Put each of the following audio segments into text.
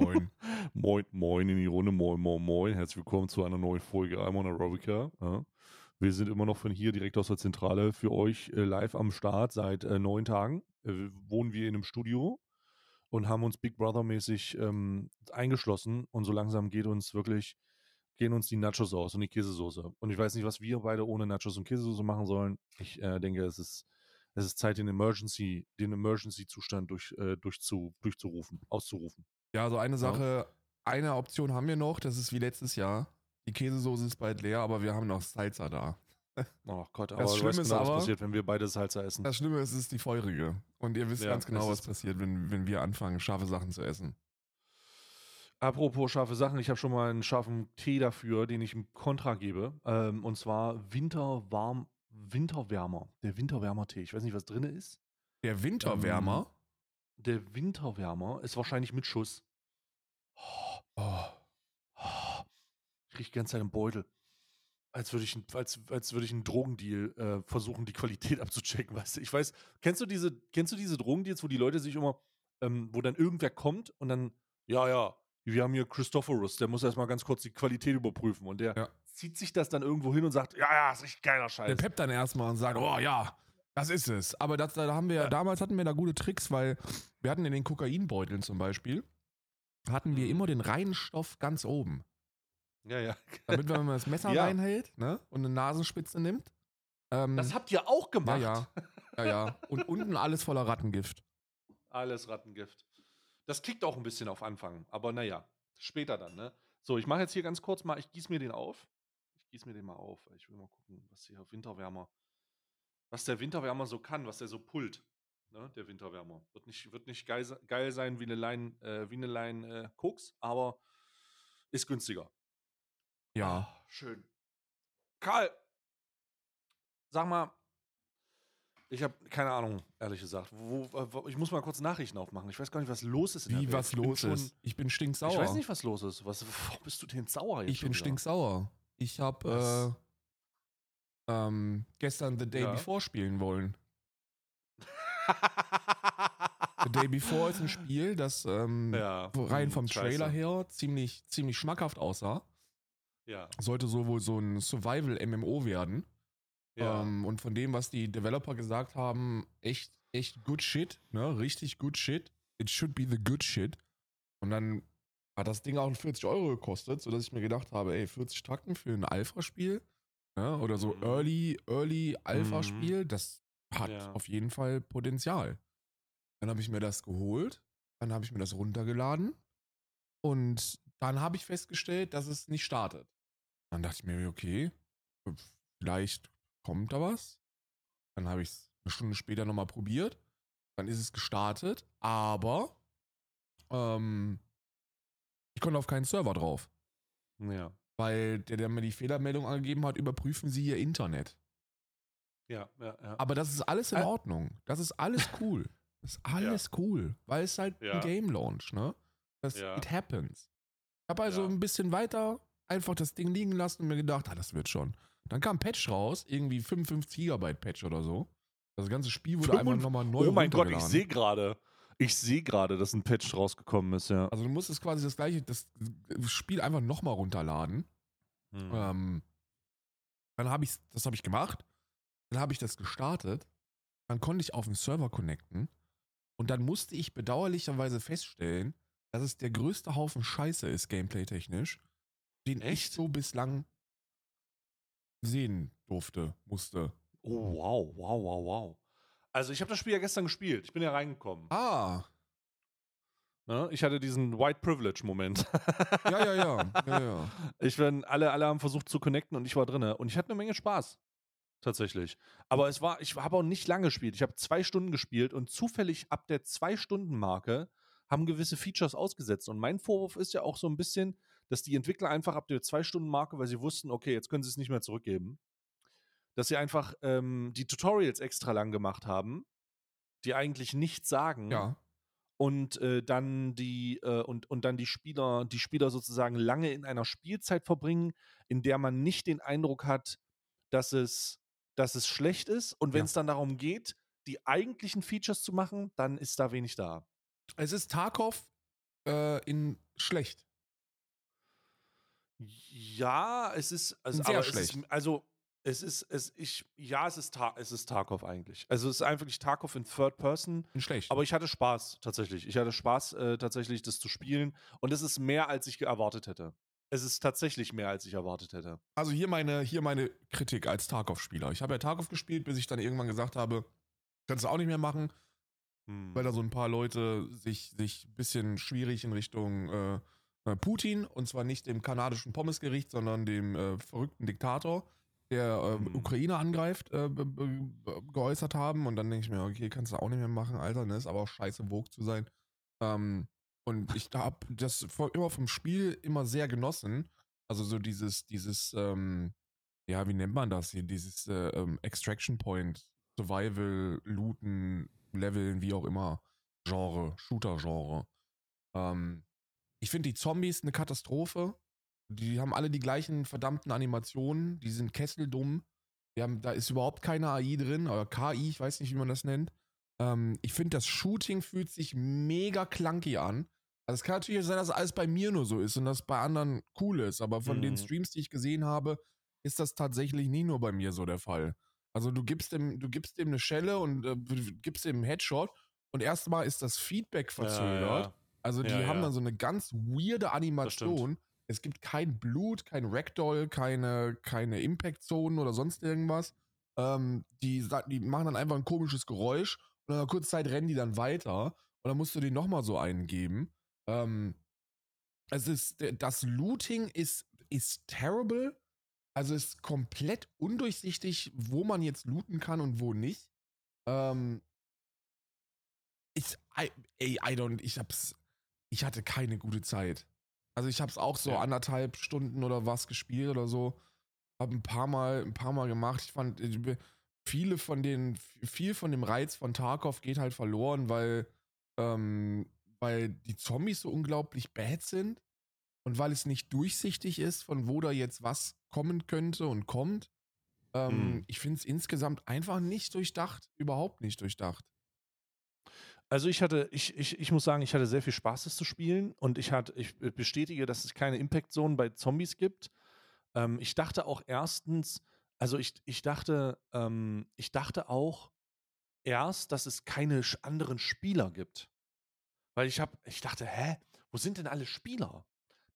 Moin. Moin. moin, in die Runde. Moin, moin, moin. Herzlich willkommen zu einer neuen Folge Almon Aerobica. Ja. Wir sind immer noch von hier direkt aus der Zentrale für euch äh, live am Start. Seit äh, neun Tagen äh, wohnen wir in einem Studio und haben uns Big Brother-mäßig ähm, eingeschlossen. Und so langsam geht uns wirklich, gehen uns die Nachos aus und die Käsesoße. Und ich weiß nicht, was wir beide ohne Nachos und Käsesoße machen sollen. Ich äh, denke, es ist es ist Zeit, den Emergency, den Emergency-Zustand durch, äh, durchzu, durchzurufen, auszurufen. Ja, so eine Sache, eine Option haben wir noch, das ist wie letztes Jahr. Die Käsesoße ist bald leer, aber wir haben noch Salsa da. Oh Gott, aber Das Schlimme weißt ist genau, was aber- passiert, wenn wir beide Salsa essen. Das Schlimme ist, es ist die feurige. Und ihr wisst Ja, ganz genau, was passiert, wenn, wenn wir anfangen, scharfe Sachen zu essen. Apropos scharfe Sachen, ich habe schon mal einen scharfen Tee dafür, den ich im Kontra gebe. Ähm, und zwar Winterwarm, Winterwärmer. Der Winterwärmer-Tee. Ich weiß nicht, was drin ist. Der Winterwärmer. Der Winterwärmer ist wahrscheinlich mit Schuss. Oh, Oh. oh. Ich rieche die ganze Zeit im Beutel. Als würde ich, als, als würde ich einen Drogendeal äh, versuchen, die Qualität abzuchecken, weißt du? Ich weiß, kennst du diese, kennst du diese Drogendeals, wo die Leute sich immer, ähm, wo dann irgendwer kommt und dann, ja, ja, wir haben hier Christophorus, der muss erstmal ganz kurz die Qualität überprüfen und der Ja. zieht sich das dann irgendwo hin und sagt, ja, ja, ist echt geiler Der Scheiß. peppt dann erstmal und sagt, oh ja, das ist es. Aber das, da haben wir, Ja. damals hatten wir da gute Tricks, weil wir hatten in den Kokainbeuteln zum Beispiel, hatten wir Mhm. immer den reinen Stoff ganz oben. Ja, ja. Damit, wenn man das Messer Ja. reinhält ne, und eine Nasenspitze nimmt. Ähm, Das habt ihr auch gemacht. ja, ja, ja. Und unten alles voller Rattengift. Alles Rattengift. Das kickt auch ein bisschen auf Anfang, aber naja, später dann, ne? So, ich mache jetzt hier ganz kurz mal, ich gieße mir den auf. Ich gieße mir den mal auf. Ich will mal gucken, was hier Winterwärmer, was der Winterwärmer so kann, was der so pullt. Ne, der Winterwärmer. Wird nicht, wird nicht geil, geil sein wie eine Line, äh, wie eine Line äh, Koks, aber ist günstiger. Ja. Ah, schön. Karl, sag mal, ich habe keine Ahnung, ehrlich gesagt. Wo, wo, ich muss mal kurz Nachrichten aufmachen. Ich weiß gar nicht, was los ist in Wie was los schon- ist. Ich bin stinksauer. Ich weiß nicht, was los ist. Was, warum bist du denn sauer jetzt Ich bin stinksauer. Ich habe äh, ähm, gestern The Day Ja. Before spielen wollen. The Day Before ist ein Spiel, das ähm, ja. rein hm, vom scheiße. Trailer her ziemlich, ziemlich schmackhaft aussah. Ja. Sollte so wohl so ein Survival-MMO werden. ja. Ähm, und von dem, was die Developer gesagt haben, echt, echt good shit, ne? Richtig good shit. It should be the good shit. Und dann hat das Ding auch 40 Euro gekostet, sodass ich mir gedacht habe, ey, 40 Tacken für ein Alpha-Spiel, ne? Oder so Mhm. Early, Early Alpha-Spiel, das hat Ja. auf jeden Fall Potenzial. Dann habe ich mir das geholt, dann habe ich mir das runtergeladen und dann habe ich festgestellt, dass es nicht startet. Dann dachte ich mir, okay, vielleicht kommt da was. Dann habe ich es eine Stunde später nochmal probiert. Dann ist es gestartet, aber ähm, ich konnte auf keinen Server drauf. ja. Weil der, der mir die Fehlermeldung angegeben hat, überprüfen Sie Ihr Internet. Ja, ja, ja. Aber das ist alles in Ä- Ordnung. Das ist alles cool. Das ist alles cool. Weil es halt Ja. ein Game Launch, ne? Das, Ja. It happens. Ich habe also Ja. ein bisschen weiter einfach das Ding liegen lassen und mir gedacht, ah, das wird schon. Dann kam ein Patch raus, irgendwie 55 Gigabyte Patch oder so. Das ganze Spiel wurde einfach 55 nochmal neu oh mein Gott, ich sehe gerade. Ich sehe gerade, dass ein Patch rausgekommen ist, ja. Also du musstest quasi das gleiche, das Spiel einfach nochmal runterladen. Hm. Ähm, dann habe ich das habe ich gemacht. Dann habe ich das gestartet. Dann konnte ich auf den Server connecten. Und dann musste ich bedauerlicherweise feststellen, dass es der größte Haufen Scheiße ist, gameplay-technisch, den ich Echt? so bislang sehen durfte, musste. Oh, wow, wow, wow, wow. Also ich habe das Spiel ja gestern gespielt. Ich bin ja reingekommen. Ah? Ich hatte diesen White Privilege-Moment. ja, ja, ja. ja, ja. Ich bin, alle, alle haben versucht zu connecten und ich war drinne und ich hatte eine Menge Spaß. Tatsächlich. Aber es war, ich habe auch nicht lange gespielt. Ich habe zwei Stunden gespielt und zufällig ab der Zwei-Stunden-Marke haben gewisse Features ausgesetzt. Und mein Vorwurf ist ja auch so ein bisschen, dass die Entwickler einfach ab der Zwei-Stunden-Marke, weil sie wussten, okay, jetzt können sie es nicht mehr zurückgeben, dass sie einfach ähm, die Tutorials extra lang gemacht haben, die eigentlich nichts sagen ja. Und äh, dann die äh, und, und dann die Spieler, die Spieler sozusagen lange in einer Spielzeit verbringen, in der man nicht den Eindruck hat, dass es, dass es schlecht ist. Und wenn Ja. es dann darum geht, die eigentlichen Features zu machen, dann ist da wenig da. Es ist Tarkov äh, in schlecht. Ja, es ist also, Sehr aber schlecht. Ist, also es ist es ich ja, es ist Ta es ist Tarkov eigentlich. Also es ist einfach wirklich Tarkov in Third Person. In schlecht. Aber ich hatte Spaß tatsächlich. Ich hatte Spaß äh, tatsächlich, das zu spielen. Und es ist mehr, als ich erwartet hätte. Es ist tatsächlich mehr, als ich erwartet hätte. Also hier meine, hier meine Kritik als Tarkov-Spieler. Ich habe ja Tarkov gespielt, bis ich dann irgendwann gesagt habe, kannst du auch nicht mehr machen, Hm. weil da so ein paar Leute sich, sich ein bisschen schwierig in Richtung äh, äh, Putin, und zwar nicht dem kanadischen Pommesgericht, sondern dem äh, verrückten Diktator, der äh, Hm. Ukraine angreift, äh, geäußert haben. Und dann denke ich mir, okay, kannst du auch nicht mehr machen, Alter, ne? Ist aber auch scheiße, Vogue zu sein. Ähm, und ich habe das vor- immer vom Spiel immer sehr genossen. Also so dieses, dieses, ähm, ja, wie nennt man das hier? Dieses äh, ähm, Extraction Point, Survival, Looten, Leveln, wie auch immer, Genre, Shooter-Genre. Ähm, ich finde die Zombies eine Katastrophe. Die haben alle die gleichen verdammten Animationen. Die sind kesseldumm. Die haben, da ist überhaupt keine AI drin oder KI, ich weiß nicht, wie man das nennt. Ähm, ich finde, das Shooting fühlt sich mega clunky an. Also es kann natürlich sein, dass alles bei mir nur so ist und das bei anderen cool ist, aber von den Mhm. Streams, die ich gesehen habe, ist das tatsächlich nie nur bei mir so der Fall. Also du gibst dem, du gibst dem eine Schelle und äh, gibst dem einen Headshot und erstmal ist das Feedback verzögert. Ja, Also die Ja, haben ja. dann so eine ganz weirde Animation. Es gibt kein Blut, kein Ragdoll, keine, keine Impact-Zonen oder sonst irgendwas. Ähm, die, die machen dann einfach ein komisches Geräusch und nach einer kurzen Zeit rennen die dann weiter und dann musst du den nochmal so eingeben. Ähm, es ist, das Looting ist, ist terrible. Also ist komplett undurchsichtig, wo man jetzt looten kann und wo nicht. Ähm, ich, I, ey, I don't, ich hab's, ich hatte keine gute Zeit. Also ich hab's auch so Ja. anderthalb Stunden oder was gespielt oder so. Hab ein paar Mal, ein paar Mal gemacht. Ich fand, viele von den, viel von dem Reiz von Tarkov geht halt verloren, weil, ähm, weil die Zombies so unglaublich bad sind und weil es nicht durchsichtig ist, von wo da jetzt was kommen könnte und kommt. Ähm, Hm. Ich finde es insgesamt einfach nicht durchdacht, überhaupt nicht durchdacht. Also ich hatte, ich, ich, ich muss sagen, ich hatte sehr viel Spaß, das zu spielen und ich hatte, ich bestätige, dass es keine Impact-Zonen bei Zombies gibt. Ähm, ich dachte auch erstens, also ich, ich dachte, ähm, ich dachte auch erst, dass es keine anderen Spieler gibt. Weil ich habe, ich dachte, hä, wo sind denn alle Spieler?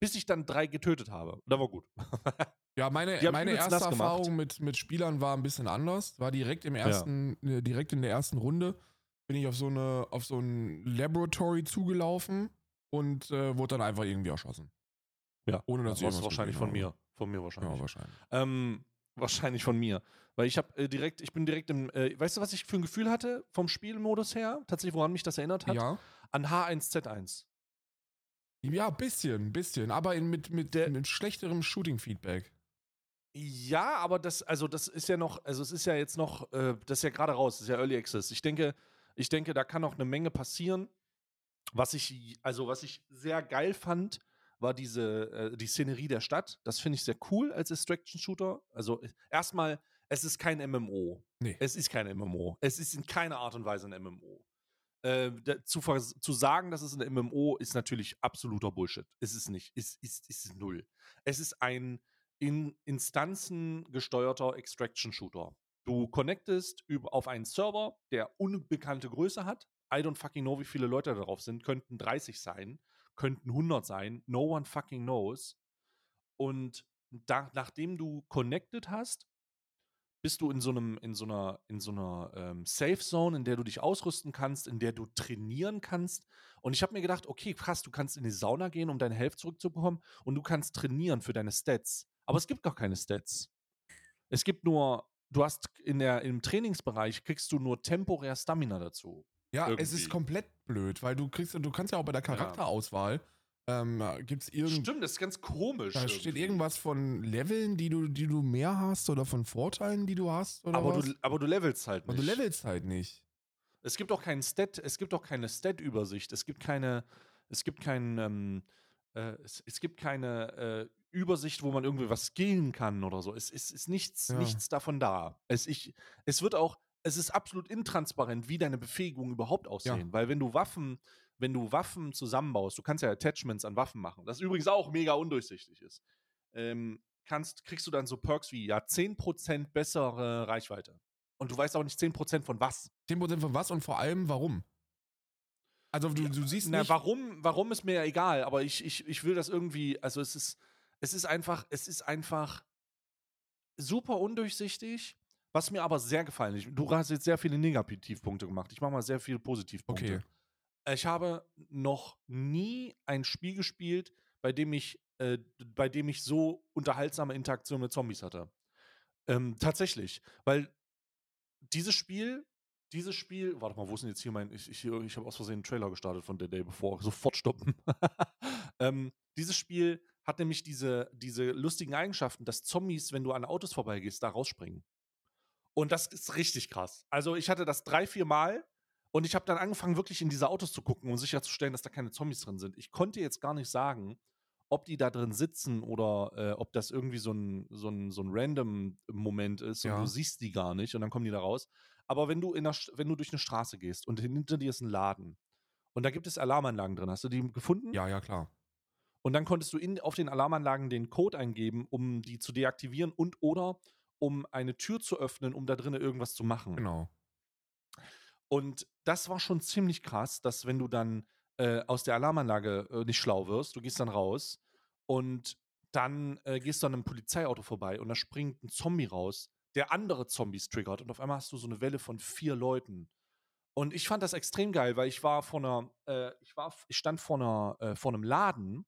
Bis ich dann drei getötet habe. Da war gut. Ja, meine, meine erste. Erfahrung mit, mit Spielern war ein bisschen anders. War direkt im ersten, äh, direkt in der ersten Runde bin ich auf so eine, auf so ein Laboratory zugelaufen und äh, wurde dann einfach irgendwie erschossen. Ja, Ohne dass ich das irgendwas wahrscheinlich von mir. Von mir wahrscheinlich. Ja, wahrscheinlich. Ähm, wahrscheinlich von mir. Weil ich habe äh, direkt, ich bin direkt im, äh, weißt du, was ich für ein Gefühl hatte vom Spielmodus her? Tatsächlich, woran mich das erinnert hat? Ja. An H1Z1. Ja, bisschen, bisschen, aber in, mit, mit, Der- mit schlechterem Shooting-Feedback. Ja, aber das, also das ist ja noch, also es ist ja jetzt noch, äh, das ist ja gerade raus, das ist ja Early Access. Ich denke, ich denke, da kann noch eine Menge passieren. Was ich, also was ich sehr geil fand, war diese, äh, die Szenerie der Stadt. Das finde ich sehr cool als Distraction-Shooter. Also äh, erstmal, es ist kein MMO. Nee. Es ist kein MMO. Es ist in keiner Art und Weise ein MMO. Äh, zu, zu sagen, dass es ein MMO ist natürlich absoluter Bullshit. Es ist nicht. Es ist, es ist null. Es ist ein in Instanzen gesteuerter Extraction-Shooter. Du connectest auf einen Server, der unbekannte Größe hat. I don't fucking know, wie viele Leute darauf sind. Könnten 30 sein, könnten 100 sein. No one fucking knows. Und da, nachdem du connected hast, bist du in so einem, in so einer, in so einer ähm, Safe Zone, in der du dich ausrüsten kannst, in der du trainieren kannst. Und ich habe mir gedacht, okay, krass, du kannst in die Sauna gehen, um deine Health zurückzubekommen und du kannst trainieren für deine Stats. Aber es gibt gar keine Stats. Es gibt nur, du hast in der, im Trainingsbereich kriegst du nur temporär Stamina dazu. Ja, es Irgendwie. ist komplett blöd, weil du kriegst, du kannst ja auch bei der Charakterauswahl, ähm, gibt es irgend, Stimmt, das ist ganz komisch. da steht irgendwie. irgendwas von Leveln, die du, die du mehr hast oder von Vorteilen, die du hast oder Aber was? du, aber du levelst halt Aber nicht. du levelst halt nicht. Es gibt auch keinen Stat, es gibt auch keine Stat-Übersicht. Es gibt keine, es gibt keinen, ähm, äh, es, es gibt keine äh, Übersicht, wo man irgendwie was skillen kann oder so. Es ist, ist nichts, Ja. nichts davon da. Es, ich, es wird auch, es ist absolut intransparent, wie deine Befähigungen überhaupt aussehen. Weil wenn du Waffen, wenn du Waffen zusammenbaust, du kannst ja Attachments an Waffen machen, das übrigens auch mega undurchsichtig ist, ähm, kannst, kriegst du dann so Perks wie ja 10% bessere Reichweite. Und du weißt auch nicht 10% von was. 10% von was und vor allem warum? Also du, du siehst Na, nicht. warum, warum ist mir ja egal, aber ich, ich, ich will das irgendwie, also es ist, es ist einfach, es ist einfach super undurchsichtig, was mir aber sehr gefallen ist. Du hast jetzt sehr viele Negativpunkte gemacht. Ich mache mal sehr viele Positivpunkte. Okay. Ich habe noch nie ein Spiel gespielt, bei dem ich, äh, bei dem ich so unterhaltsame Interaktion mit Zombies hatte. Ähm, tatsächlich, weil dieses Spiel, dieses Spiel, warte mal, wo ist denn jetzt hier mein, ich, ich, ich habe aus Versehen einen Trailer gestartet von The Day Before, sofort stoppen. ähm, dieses Spiel hat nämlich diese, diese lustigen Eigenschaften, dass Zombies, wenn du an Autos vorbeigehst, da rausspringen. Und das ist richtig krass. Also ich hatte das drei, vier Mal und ich habe dann angefangen, wirklich in diese Autos zu gucken, um sicherzustellen, dass da keine Zombies drin sind. Ich konnte jetzt gar nicht sagen, ob die da drin sitzen oder äh, ob das irgendwie so ein, so ein, so ein random Moment ist und Ja. du siehst die gar nicht und dann kommen die da raus. Aber wenn du, in der, wenn du durch eine Straße gehst und hinter dir ist ein Laden und da gibt es Alarmanlagen drin, hast du die gefunden? Ja, ja, klar. Und dann konntest du in, auf den Alarmanlagen den Code eingeben, um die zu deaktivieren und oder um eine Tür zu öffnen, um da drinnen irgendwas zu machen. Genau. Und das war schon ziemlich krass, dass wenn du dann äh, aus der Alarmanlage äh, nicht schlau wirst, du gehst dann raus und dann äh, gehst du an einem Polizeiauto vorbei und da springt ein Zombie raus, der andere Zombies triggert und auf einmal hast du so eine Welle von vier Leuten. Und ich fand das extrem geil, weil ich war vor einer, äh, ich war, ich stand vor einer, äh, vor einem Laden,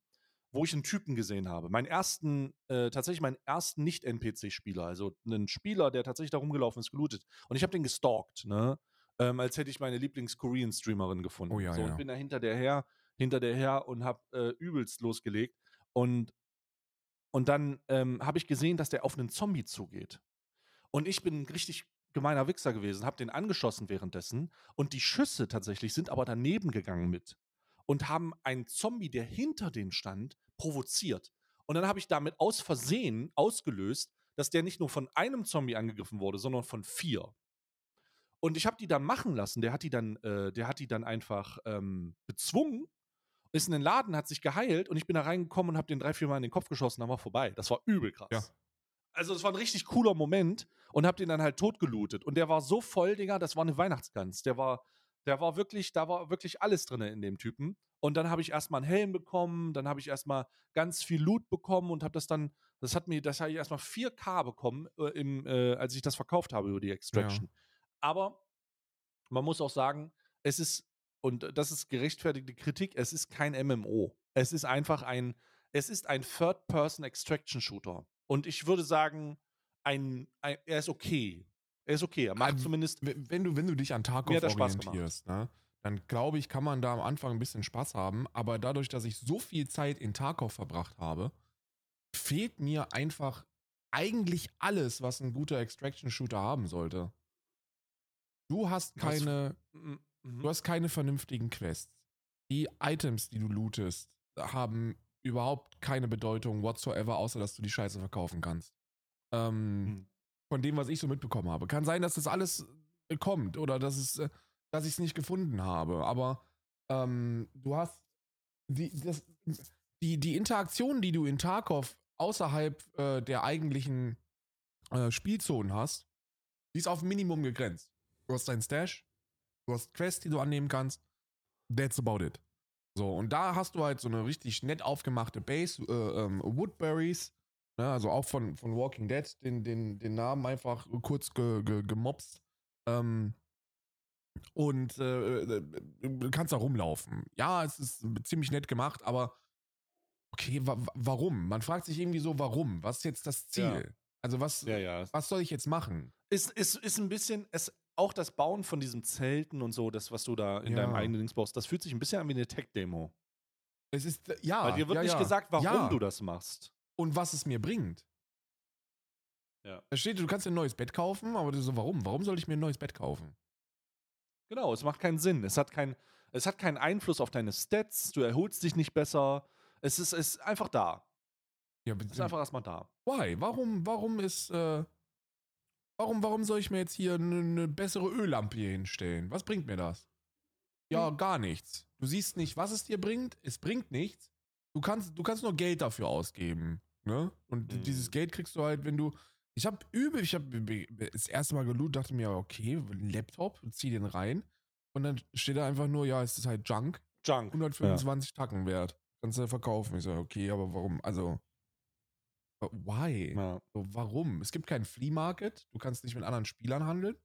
wo ich einen Typen gesehen habe. Meinen ersten, äh, tatsächlich meinen ersten Nicht-NPC-Spieler, also einen Spieler, der tatsächlich da rumgelaufen ist, gelootet. Und ich habe den gestalkt, ne? Ähm, als hätte ich meine Lieblings-Korean-Streamerin gefunden. Oh ja, so, ja. und bin da hinter der her, hinter der her und habe äh, übelst losgelegt. Und, und dann ähm, habe ich gesehen, dass der auf einen Zombie zugeht. Und ich bin ein richtig gemeiner Wichser gewesen, habe den angeschossen währenddessen. Und die Schüsse tatsächlich sind aber daneben gegangen mit. Und haben einen Zombie, der hinter denen stand, provoziert. Und dann habe ich damit aus Versehen ausgelöst, dass der nicht nur von einem Zombie angegriffen wurde, sondern von vier. Und ich habe die dann machen lassen. Der hat die dann, äh, der hat die dann einfach ähm, bezwungen, ist in den Laden, hat sich geheilt und ich bin da reingekommen und habe den drei, vier Mal in den Kopf geschossen, dann war vorbei. Das war übel krass. Ja. Also das war ein richtig cooler Moment und hab den dann halt totgelootet. Und der war so voll, Digga, das war eine Weihnachtsgans. Der war, der war wirklich, da war wirklich alles drin in dem Typen. Und dann habe ich erstmal einen Helm bekommen, dann habe ich erstmal ganz viel Loot bekommen und habe das dann, das hat mir, das habe ich erstmal 4K bekommen, äh, im, äh, als ich das verkauft habe über die Extraction. Aber man muss auch sagen, es ist, und das ist gerechtfertigte Kritik, es ist kein MMO. Es ist einfach ein, es ist ein Third-Person-Extraction-Shooter. Und ich würde sagen, ein, ein, er ist okay. Er ist okay. Er macht Ähm, zumindest. Wenn du, wenn du dich an Tarkov orientierst, ne, dann glaube ich, kann man da am Anfang ein bisschen Spaß haben. Aber dadurch, dass ich so viel Zeit in Tarkov verbracht habe, fehlt mir einfach eigentlich alles, was ein guter Extraction-Shooter haben sollte. Du hast Was- keine, Mhm, mhm. du hast keine vernünftigen Quests. Die Items, die du lootest, haben überhaupt keine Bedeutung whatsoever, außer dass du die Scheiße verkaufen kannst. Ähm, Mhm. Von dem, was ich so mitbekommen habe. Kann sein, dass das alles äh, kommt oder dass es, äh, dass ich es nicht gefunden habe. Aber ähm, du hast die, das, die, die Interaktion, die du in Tarkov außerhalb äh, der eigentlichen äh, Spielzonen hast, die ist auf Minimum gegrenzt. Du hast deinen Stash, du hast Quests, die du annehmen kannst. That's about it. So, und da hast du halt so eine richtig nett aufgemachte Base, äh, ähm, Woodberries, ne, also auch von, von Walking Dead, den, den, den Namen einfach kurz ge, ge, gemobst. Ähm, und äh, äh, du kannst da rumlaufen. Ja, es ist ziemlich nett gemacht, aber okay, wa wa- warum? Man fragt sich irgendwie so, warum? Was ist jetzt das Ziel? Ja. Also was, Ja, ja. was soll ich jetzt machen? Ist, ist, ist ein bisschen, es, auch das Bauen von diesem Zelten und so, das, was du da in deinem eigenen Dings baust, das fühlt sich ein bisschen an wie eine Tech-Demo. Es ist, äh, ja. Weil dir wird ja, nicht gesagt, warum du das machst. Und was es mir bringt. Ja. Da steht, du kannst dir ein neues Bett kaufen, aber du so, warum? Warum soll ich mir ein neues Bett kaufen? Genau, es macht keinen Sinn. Es hat, kein, es hat keinen Einfluss auf deine Stats, du erholst dich nicht besser. Es ist, es ist einfach da. Ja, Es ist einfach erstmal da. why? Warum, warum ist, äh, warum, warum soll ich mir jetzt hier eine, eine bessere Öllampe hier hinstellen? Was bringt mir das? ja, gar nichts. Du siehst nicht, was es dir bringt. Es bringt nichts. Du kannst, du kannst nur Geld dafür ausgeben. Ne? Und Mhm. dieses Geld kriegst du halt, wenn du. Ich habe übel, ich habe das erste Mal gelootet, dachte mir, okay, Laptop, zieh den rein. Und dann steht da einfach nur, ja, es ist halt Junk, Junk. 125 Tacken wert. Kannst du verkaufen. Ich so, okay, aber warum? Also, äh, why? Ja. So, warum? Es gibt keinen Flea Market, du kannst nicht mit anderen Spielern handeln.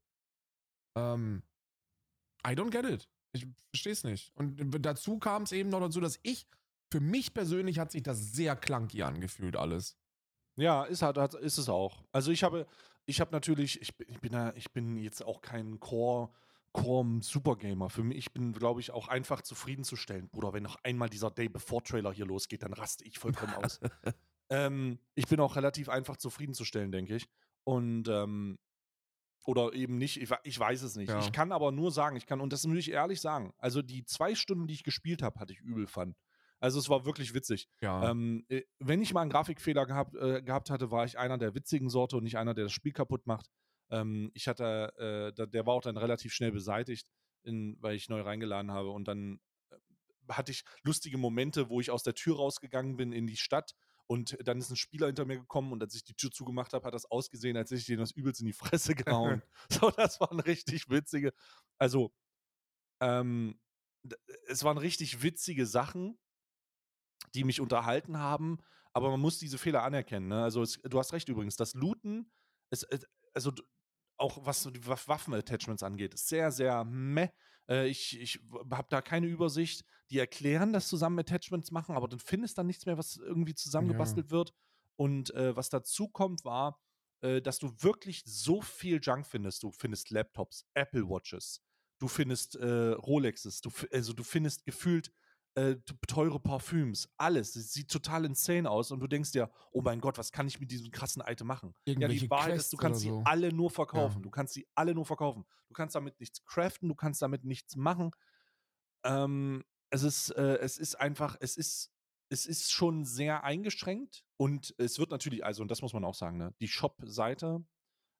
Ähm, I don't get it. Ich verstehe es nicht. Und dazu kam es eben noch dazu, dass ich, für mich persönlich hat sich das sehr clunky angefühlt, alles. Ja, ist, halt, hat- ist es auch. Also ich habe, ich habe natürlich, ich bin, ich bin, ich bin jetzt auch kein Core, Core Supergamer. Für mich, ich bin, glaube ich, auch einfach zufriedenzustellen. Bruder, wenn noch einmal dieser Day Before Trailer hier losgeht, dann raste ich vollkommen aus. ähm, ich bin auch relativ einfach zufriedenzustellen, denke ich. Und ähm, oder eben nicht, ich, ich weiß es nicht. Ja. Ich kann aber nur sagen, ich kann, und das muss ich ehrlich sagen, also die zwei Stunden, die ich gespielt habe, hatte ich übel Fun. Also es war wirklich witzig. Ja. Ähm, äh, wenn ich mal einen Grafikfehler gehabt, äh, gehabt hatte, war ich einer der witzigen Sorte und nicht einer, der das Spiel kaputt macht. Ähm, ich hatte, äh, der war auch dann relativ schnell beseitigt, in, weil ich neu reingeladen habe. Und dann äh, hatte ich lustige Momente, wo ich aus der Tür rausgegangen bin in die Stadt und dann ist ein Spieler hinter mir gekommen und als ich die Tür zugemacht habe, hat das ausgesehen, als hätte ich den das übelst in die Fresse gehauen. so, das waren richtig witzige. Also, ähm, es waren richtig witzige Sachen, die mich unterhalten haben, aber man muss diese Fehler anerkennen. Ne? Also es, du hast recht übrigens, das Looten, es, also auch was die Waff- Waffen-Attachments angeht, ist sehr, sehr meh. Äh, ich ich habe da keine Übersicht. Die erklären, dass zusammen Attachments machen, aber dann findest dann nichts mehr, was irgendwie zusammengebastelt wird. Und äh, was dazu kommt, war, äh, dass du wirklich so viel Junk findest. Du findest Laptops, Apple Watches, du findest äh, Rolexes, du, also du findest gefühlt äh, teure Parfüms, alles. Es sieht total insane aus und du denkst dir, oh mein Gott, was kann ich mit diesem krassen Item machen? Ja, Irgendwelche die Wahrheit Quests ist, du kannst sie so. alle nur verkaufen. Ja. Du kannst sie alle nur verkaufen. Du kannst damit nichts craften, du kannst damit nichts machen. Ähm, es ist, äh, es ist einfach, es ist, es ist schon sehr eingeschränkt und es wird natürlich, also, und das muss man auch sagen, ne, die Shop-Seite,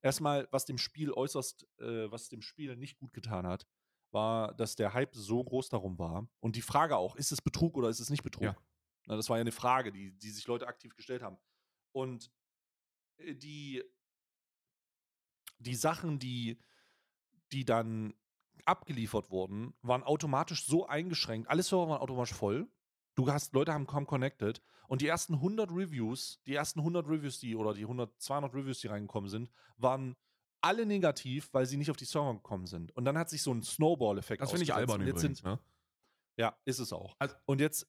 erstmal, was dem Spiel äußerst, äh, was dem Spiel nicht gut getan hat, war, dass der Hype so groß darum war. Und die Frage auch, ist es Betrug oder ist es nicht Betrug? Ja. Na, das war ja eine Frage, die, die sich Leute aktiv gestellt haben. Und äh, die, die Sachen, die, die dann abgeliefert wurden, waren automatisch so eingeschränkt. Alle Server waren automatisch voll. Du hast, Leute haben kaum connected. Und die ersten 100 Reviews, die ersten 100 Reviews, die, oder die 100, 200 Reviews, die reingekommen sind, waren alle negativ, weil sie nicht auf die Server gekommen sind. Und dann hat sich so ein Snowball-Effekt das finde ich albern übrigens. sind, ne? ja, ist es auch. Also- und jetzt,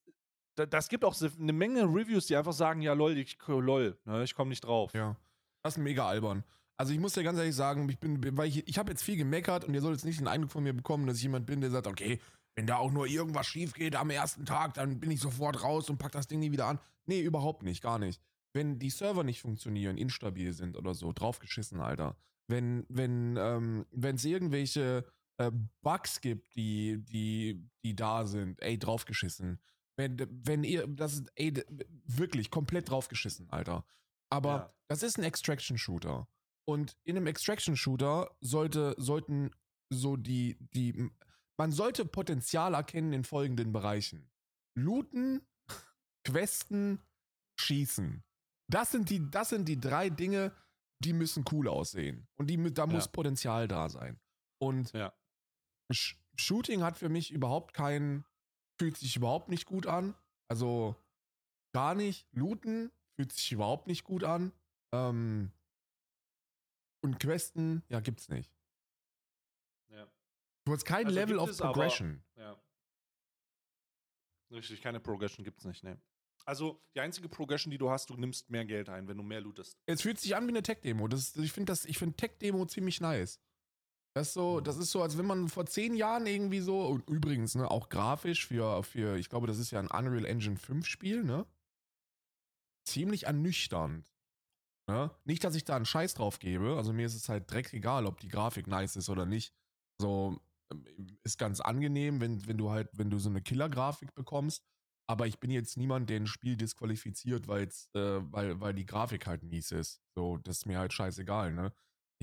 da, das gibt auch eine Menge Reviews, die einfach sagen, ja, lol, ich, lol, ne, ich komme nicht drauf. Ja. Das ist mega albern. Also ich muss dir ganz ehrlich sagen, ich bin, weil ich, ich habe jetzt viel gemeckert und ihr sollt jetzt nicht den Eindruck von mir bekommen, dass ich jemand bin, der sagt, okay, wenn da auch nur irgendwas schief geht am ersten Tag, dann bin ich sofort raus und pack das Ding nie wieder an. Nee, überhaupt nicht, gar nicht. Wenn die Server nicht funktionieren, instabil sind oder so, draufgeschissen, Alter. Wenn, wenn, ähm, wenn es irgendwelche äh, Bugs gibt, die, die, die da sind, ey, draufgeschissen. Wenn, wenn ihr, das ist, ey, wirklich komplett draufgeschissen, Alter. Aber Ja. das ist ein Extraction-Shooter. Und in einem Extraction-Shooter sollte, sollten so die, die, man sollte Potenzial erkennen in folgenden Bereichen. Looten, Questen, Schießen. Das sind die, das sind die drei Dinge, die müssen cool aussehen. Und die, da muss Ja. Potenzial da sein. Und Ja. Sh Shooting hat für mich überhaupt keinen, fühlt sich überhaupt nicht gut an. Also gar nicht. Looten fühlt sich überhaupt nicht gut an. Ähm, und Questen, ja, gibt's nicht. ja. Du hast kein Also Level of es, aber- Progression. Ja. Richtig, keine Progression gibt es nicht, ne. Also, die einzige Progression, die du hast, du nimmst mehr Geld ein, wenn du mehr lootest. Es fühlt sich an wie eine Tech-Demo. Ich finde das, ich finde Tech-Demo ziemlich nice. Das ist so, das ist so, als wenn man vor zehn Jahren irgendwie so, und übrigens, ne, auch grafisch für, für, ich glaube, das ist ja ein Unreal Engine 5 Spiel, ne? Ziemlich ernüchternd. Ne? Nicht, dass ich da einen Scheiß drauf gebe. Also mir ist es halt dreck egal, ob die Grafik nice ist oder nicht. So, ähm, ist ganz angenehm, wenn, wenn du halt, wenn du so eine Killer-Grafik bekommst. Aber ich bin jetzt niemand, der ein Spiel disqualifiziert, weil's, äh, weil, weil die Grafik halt mies ist. So, das ist mir halt scheißegal, ne?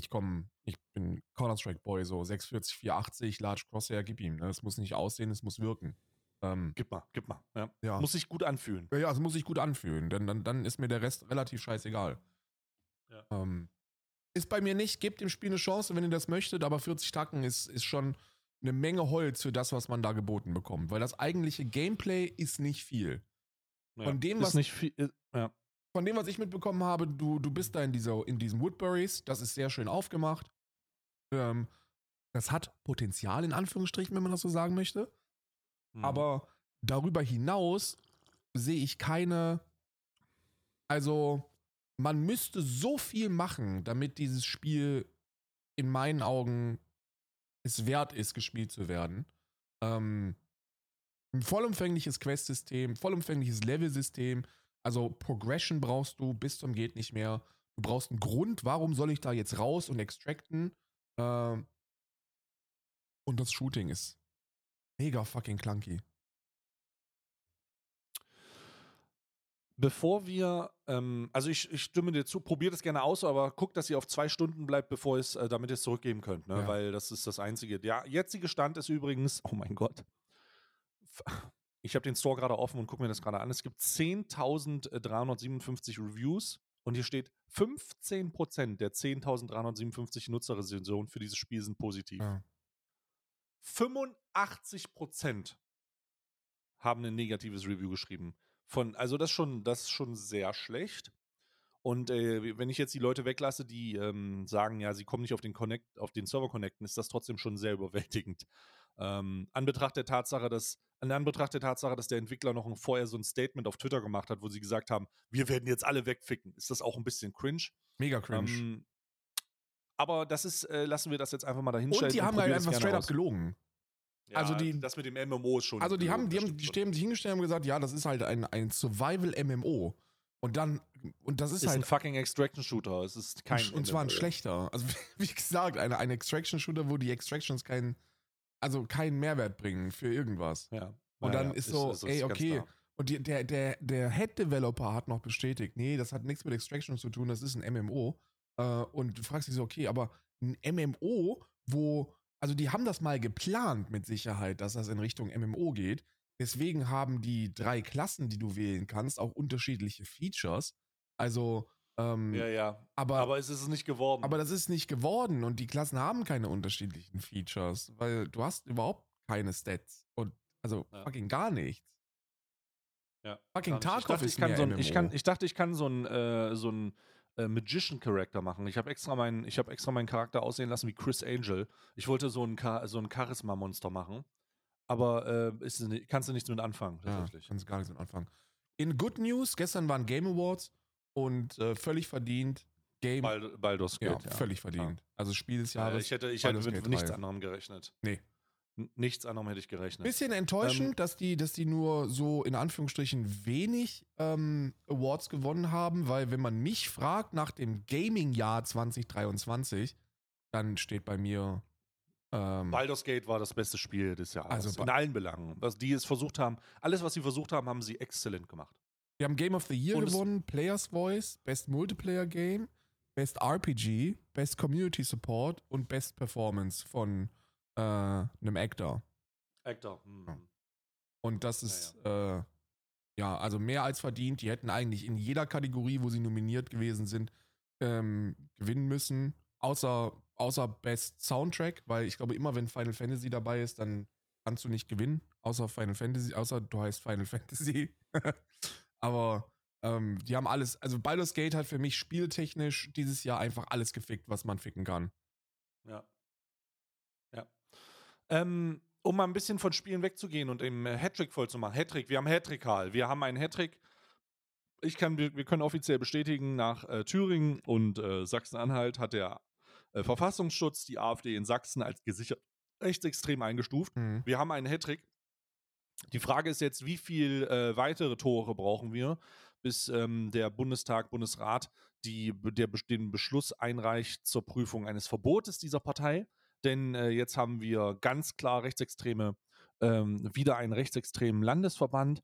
ich komme, ich bin Counter-Strike-Boy, so 640, 480, Large Crosshair, gib ihm. Ne? Es muss nicht aussehen, es muss wirken. Ähm, gib mal, gib mal. Ja. ja. Muss sich gut anfühlen. Ja, ja, es muss sich gut anfühlen, denn dann, dann ist mir der Rest relativ scheißegal. Ja. Ähm, ist bei mir nicht, gebt dem Spiel eine Chance, wenn ihr das möchtet, aber 40 Tacken ist, ist schon eine Menge Holz für das, was man da geboten bekommt, weil das eigentliche Gameplay ist nicht viel. Ja, von dem, ist was, nicht viel, ist, ja. von dem, was ich mitbekommen habe, du, du bist da in, dieser, in diesen Woodburys, das ist sehr schön aufgemacht. Ähm, das hat Potenzial, in Anführungsstrichen, wenn man das so sagen möchte. Mhm. Aber darüber hinaus sehe ich keine. Also, man müsste so viel machen, damit dieses Spiel in meinen Augen es wert ist, gespielt zu werden. Ähm, ein vollumfängliches Quest-System, vollumfängliches Level-System. Also Progression brauchst du bis zum geht nicht mehr. Du brauchst einen Grund, warum soll ich da jetzt raus und extracten. Ähm, und das Shooting ist mega fucking clunky. Bevor wir, ähm, also ich, ich stimme dir zu, probiert es gerne aus, aber guckt, dass ihr auf zwei Stunden bleibt, bevor es, äh, damit ihr es zurückgeben könnt, ne? Ja. weil das ist das Einzige. Der jetzige Stand ist übrigens, oh mein Gott, ich habe den Store gerade offen und gucke mir das gerade an. Es gibt 10.357 Reviews und hier steht 15% der 10.357 Nutzerrezensionen für dieses Spiel sind positiv. Ja. 85% haben ein negatives Review geschrieben. Von, also das ist schon, das ist schon sehr schlecht. Und äh, wenn ich jetzt die Leute weglasse, die ähm, sagen, ja, sie kommen nicht auf den Connect, auf den Server connecten, ist das trotzdem schon sehr überwältigend. Ähm, an Betracht der Tatsache, dass, an Anbetracht der Tatsache, dass der Entwickler noch vorher so ein Statement auf Twitter gemacht hat, wo sie gesagt haben, wir werden jetzt alle wegficken, ist das auch ein bisschen cringe. Mega cringe. Ähm, aber das ist, äh, lassen wir das jetzt einfach mal dahinstellen. und die haben halt einfach straight up gelogen. Ja, also die- das mit dem MMO ist schon. Also die haben, die haben, die stehen sich hingestellt und haben gesagt, ja, das ist halt ein, ein Survival-MMO. Und dann, und das ist, ist ein halt, fucking Extraction Shooter. Es ist kein. und zwar ein MMO. schlechter. Also wie gesagt, eine, ein Extraction-Shooter, wo die Extractions keinen, also keinen Mehrwert bringen für irgendwas. Ja. Und Ja, dann ja, ist so, ist ey, ganz okay. Und die, der, der, der Head-Developer hat noch bestätigt, nee, das hat nichts mit Extraction zu tun, das ist ein MMO. Äh, und du fragst dich so, okay, aber ein MMO, wo, also die haben das mal geplant mit Sicherheit, dass das in Richtung MMO geht. Deswegen haben die drei Klassen, die du wählen kannst, auch unterschiedliche Features. Also, ähm, Ja, ja. aber, Aber es ist nicht geworden. aber das ist nicht geworden und die Klassen haben keine unterschiedlichen Features, weil du hast überhaupt keine Stats und also Ja. fucking gar nichts. ja. Fucking ich Tarkov dachte, ist ich, kann so ein, ich, kann, ich dachte, ich kann so einen äh, so ein, äh, Magician-Charakter machen. Ich habe extra, meinen, ich hab extra meinen Charakter aussehen lassen wie Chris Angel. Ich wollte so ein, Cha- so ein Charisma-Monster machen. Aber äh, ist, kannst du nichts mit anfangen, Ja, tatsächlich. kannst gar nichts mit anfangen. In Good News, gestern waren Game Awards und äh, völlig verdient. Game, Bald, Baldur's ja, Gate, ja. völlig verdient. Also Spiel des Ja, Jahres. ich hätte, ich hätte mit nichts 3. anderem gerechnet. Nee. Nichts anderem hätte ich gerechnet. Bisschen enttäuschend, Ähm, dass die, dass die nur so in Anführungsstrichen wenig ähm, Awards gewonnen haben, weil wenn man mich fragt nach dem Gaming-Jahr 2023, dann steht bei mir ähm, Baldur's Gate war das beste Spiel des Jahres. Also in allen Belangen. Was die es versucht haben, alles, was sie versucht haben, haben sie exzellent gemacht. Wir haben Game of the Year Und gewonnen, Players Voice, Best Multiplayer Game, Best RPG, Best Community Support und Best Performance von äh, einem Actor. Actor. hm. Ja. Und das ist, ja. Äh, ja, also mehr als verdient. Die hätten eigentlich in jeder Kategorie, wo sie nominiert gewesen sind, ähm, gewinnen müssen. Außer, außer Best Soundtrack, weil ich glaube, immer wenn Final Fantasy dabei ist, dann kannst du nicht gewinnen. Außer Final Fantasy, außer du heißt Final Fantasy. Aber ähm, die haben alles, also Baldur's Gate hat für mich spieltechnisch dieses Jahr einfach alles gefickt, was man ficken kann. Ja. Ja. Ähm, um mal ein bisschen von Spielen wegzugehen und im äh, Hattrick voll zu machen. Hattrick, wir haben Hattrick, Karl. Wir haben einen Hattrick. Ich kann, wir, wir können offiziell bestätigen, nach äh, Thüringen und äh, Sachsen-Anhalt hat der äh, Verfassungsschutz die AfD in Sachsen als gesichert rechtsextrem eingestuft. Mhm. Wir haben einen Hattrick. Die Frage ist jetzt, wie viel äh, weitere Tore brauchen wir, bis ähm, der Bundestag, Bundesrat die, der, den Beschluss einreicht zur Prüfung eines Verbotes dieser Partei. Denn äh, jetzt haben wir ganz klar rechtsextreme, ähm, wieder einen rechtsextremen Landesverband.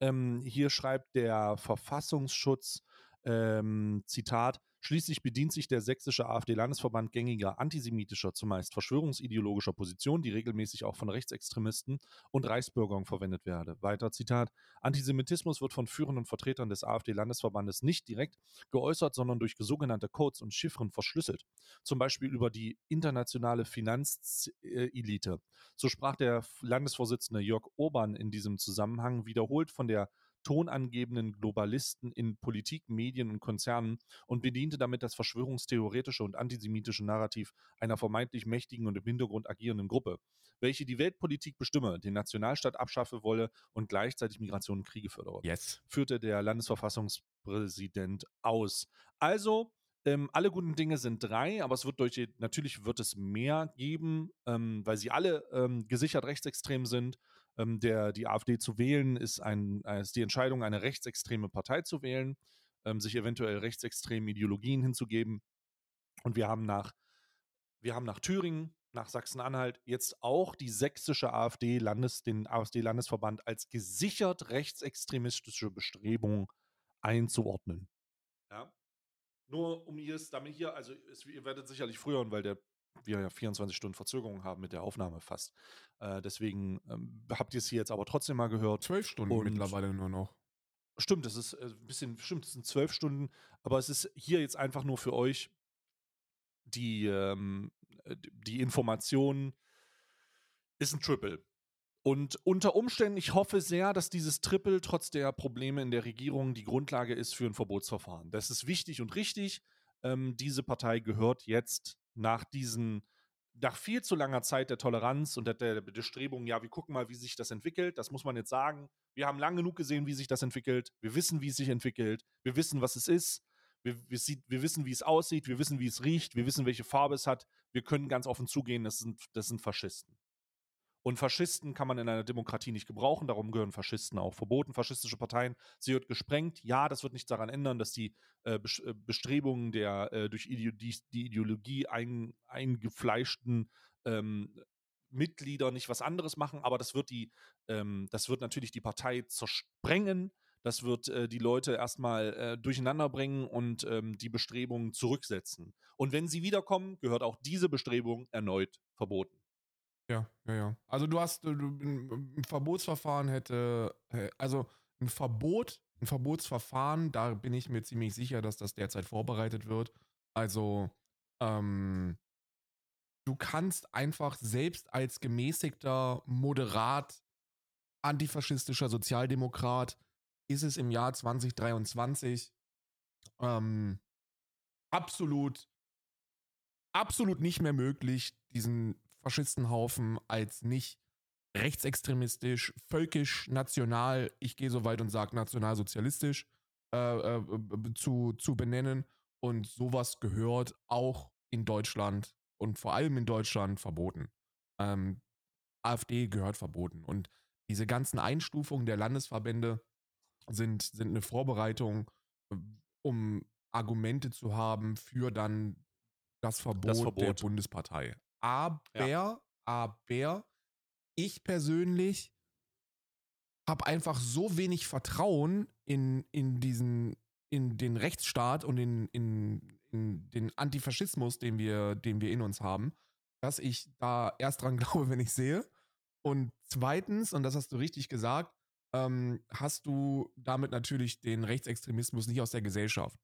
Ähm, hier schreibt der Verfassungsschutz, ähm, Zitat, Schließlich bedient sich der sächsische AfD-Landesverband gängiger antisemitischer, zumeist verschwörungsideologischer Positionen, die regelmäßig auch von Rechtsextremisten und Reichsbürgern verwendet werde. Weiter Zitat: Antisemitismus wird von führenden Vertretern des AfD-Landesverbandes nicht direkt geäußert, sondern durch sogenannte Codes und Chiffren verschlüsselt. Zum Beispiel über die internationale Finanzelite. So sprach der Landesvorsitzende Jörg Urban in diesem Zusammenhang wiederholt von der tonangebenden Globalisten in Politik, Medien und Konzernen und bediente damit das verschwörungstheoretische und antisemitische Narrativ einer vermeintlich mächtigen und im Hintergrund agierenden Gruppe, welche die Weltpolitik bestimme, den Nationalstaat abschaffe wolle und gleichzeitig Migration und Kriege fördere. Yes. Führte der Landesverfassungspräsident aus. Also, ähm, alle guten Dinge sind drei, aber es wird durch, natürlich wird es mehr geben, ähm, weil sie alle ähm, gesichert rechtsextrem sind ähm, der, die AfD zu wählen, ist, ein, ist die Entscheidung, eine rechtsextreme Partei zu wählen, ähm, sich eventuell rechtsextremen Ideologien hinzugeben. Und wir haben nach, wir haben nach Thüringen, nach Sachsen-Anhalt jetzt auch die sächsische AfD, Landes, den AfD-Landesverband als gesichert rechtsextremistische Bestrebung einzuordnen. Ja. Nur um ihr es damit hier, also es, ihr werdet sicherlich früher, weil der wir ja 24 Stunden Verzögerung haben mit der Aufnahme fast. Äh, deswegen ähm, habt ihr es hier jetzt aber trotzdem mal gehört. Zwölf Stunden und mittlerweile nur noch. Stimmt, das ist ein äh, bisschen, stimmt, es sind zwölf Stunden, aber es ist hier jetzt einfach nur für euch die, ähm, die Information ist ein Triple. Und unter Umständen, ich hoffe sehr, dass dieses Triple trotz der Probleme in der Regierung die Grundlage ist für ein Verbotsverfahren. Das ist wichtig und richtig. Ähm, diese Partei gehört jetzt nach diesen, nach viel zu langer Zeit der Toleranz und der, der Bestrebung, ja, wir gucken mal, wie sich das entwickelt. Das muss man jetzt sagen. Wir haben lang genug gesehen, wie sich das entwickelt. Wir wissen, wie es sich entwickelt. Wir wissen, was es ist. Wir, wir, sieht, wir wissen, wie es aussieht. Wir wissen, wie es riecht. Wir wissen, welche Farbe es hat. Wir können ganz offen zugehen, das sind, das sind Faschisten. Und Faschisten kann man in einer Demokratie nicht gebrauchen, darum gehören Faschisten auch verboten. Faschistische Parteien, sie wird gesprengt. Ja, das wird nichts daran ändern, dass die äh, äh Bestrebungen der äh, durch Ide die, die, Ideologie ein, eingefleischten ähm, Mitglieder nicht was anderes machen, aber das wird die, ähm, das wird natürlich die Partei zersprengen. Das wird äh, die Leute erstmal äh, durcheinander bringen und ähm, die Bestrebungen zurücksetzen. Und wenn sie wiederkommen, gehört auch diese Bestrebung erneut verboten. Ja, ja, ja. Also du hast du, ein Verbotsverfahren hätte, also ein Verbot, ein Verbotsverfahren, da bin ich mir ziemlich sicher, dass das derzeit vorbereitet wird. Also, ähm, du kannst einfach selbst als gemäßigter, moderat, antifaschistischer Sozialdemokrat ist es im Jahr 2023 ähm, absolut, absolut nicht mehr möglich, diesen Faschistenhaufen als nicht rechtsextremistisch, völkisch, national, ich gehe so weit und sage nationalsozialistisch äh, äh, zu, zu benennen. Und sowas gehört auch in Deutschland und vor allem in Deutschland verboten. Ähm, AfD gehört verboten. Und diese ganzen Einstufungen der Landesverbände sind, sind eine Vorbereitung, um Argumente zu haben für dann das Verbot, das Verbot. der Bundespartei. Aber, ja. aber ich persönlich habe einfach so wenig Vertrauen in, in diesen, in den Rechtsstaat und in, in, in den Antifaschismus, den wir, den wir in uns haben, dass ich da erst dran glaube, wenn ich sehe. Und zweitens, und das hast du richtig gesagt, ähm, hast du damit natürlich den Rechtsextremismus nicht aus der Gesellschaft.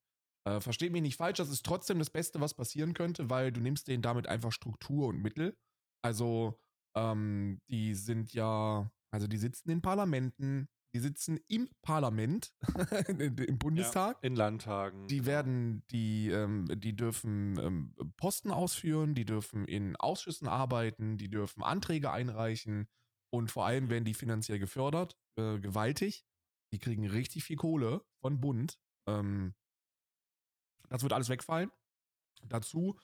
Äh, versteht mich nicht falsch, das ist trotzdem das Beste, was passieren könnte, weil du nimmst denen damit einfach Struktur und Mittel. Also, ähm, die sind ja, also die sitzen in Parlamenten, die sitzen im Parlament, im Bundestag. Ja, in Landtagen. Die werden, die, ähm, die dürfen ähm, Posten ausführen, die dürfen in Ausschüssen arbeiten, die dürfen Anträge einreichen und vor allem werden die finanziell gefördert, äh, gewaltig. Die kriegen richtig viel Kohle von Bund. Ähm, das wird alles wegfallen. Dazu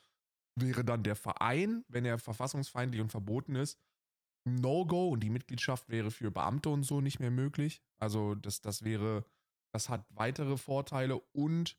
wäre dann der Verein, wenn er verfassungsfeindlich und verboten ist, No-Go und die Mitgliedschaft wäre für Beamte und so nicht mehr möglich. Also das, das wäre, das hat weitere Vorteile und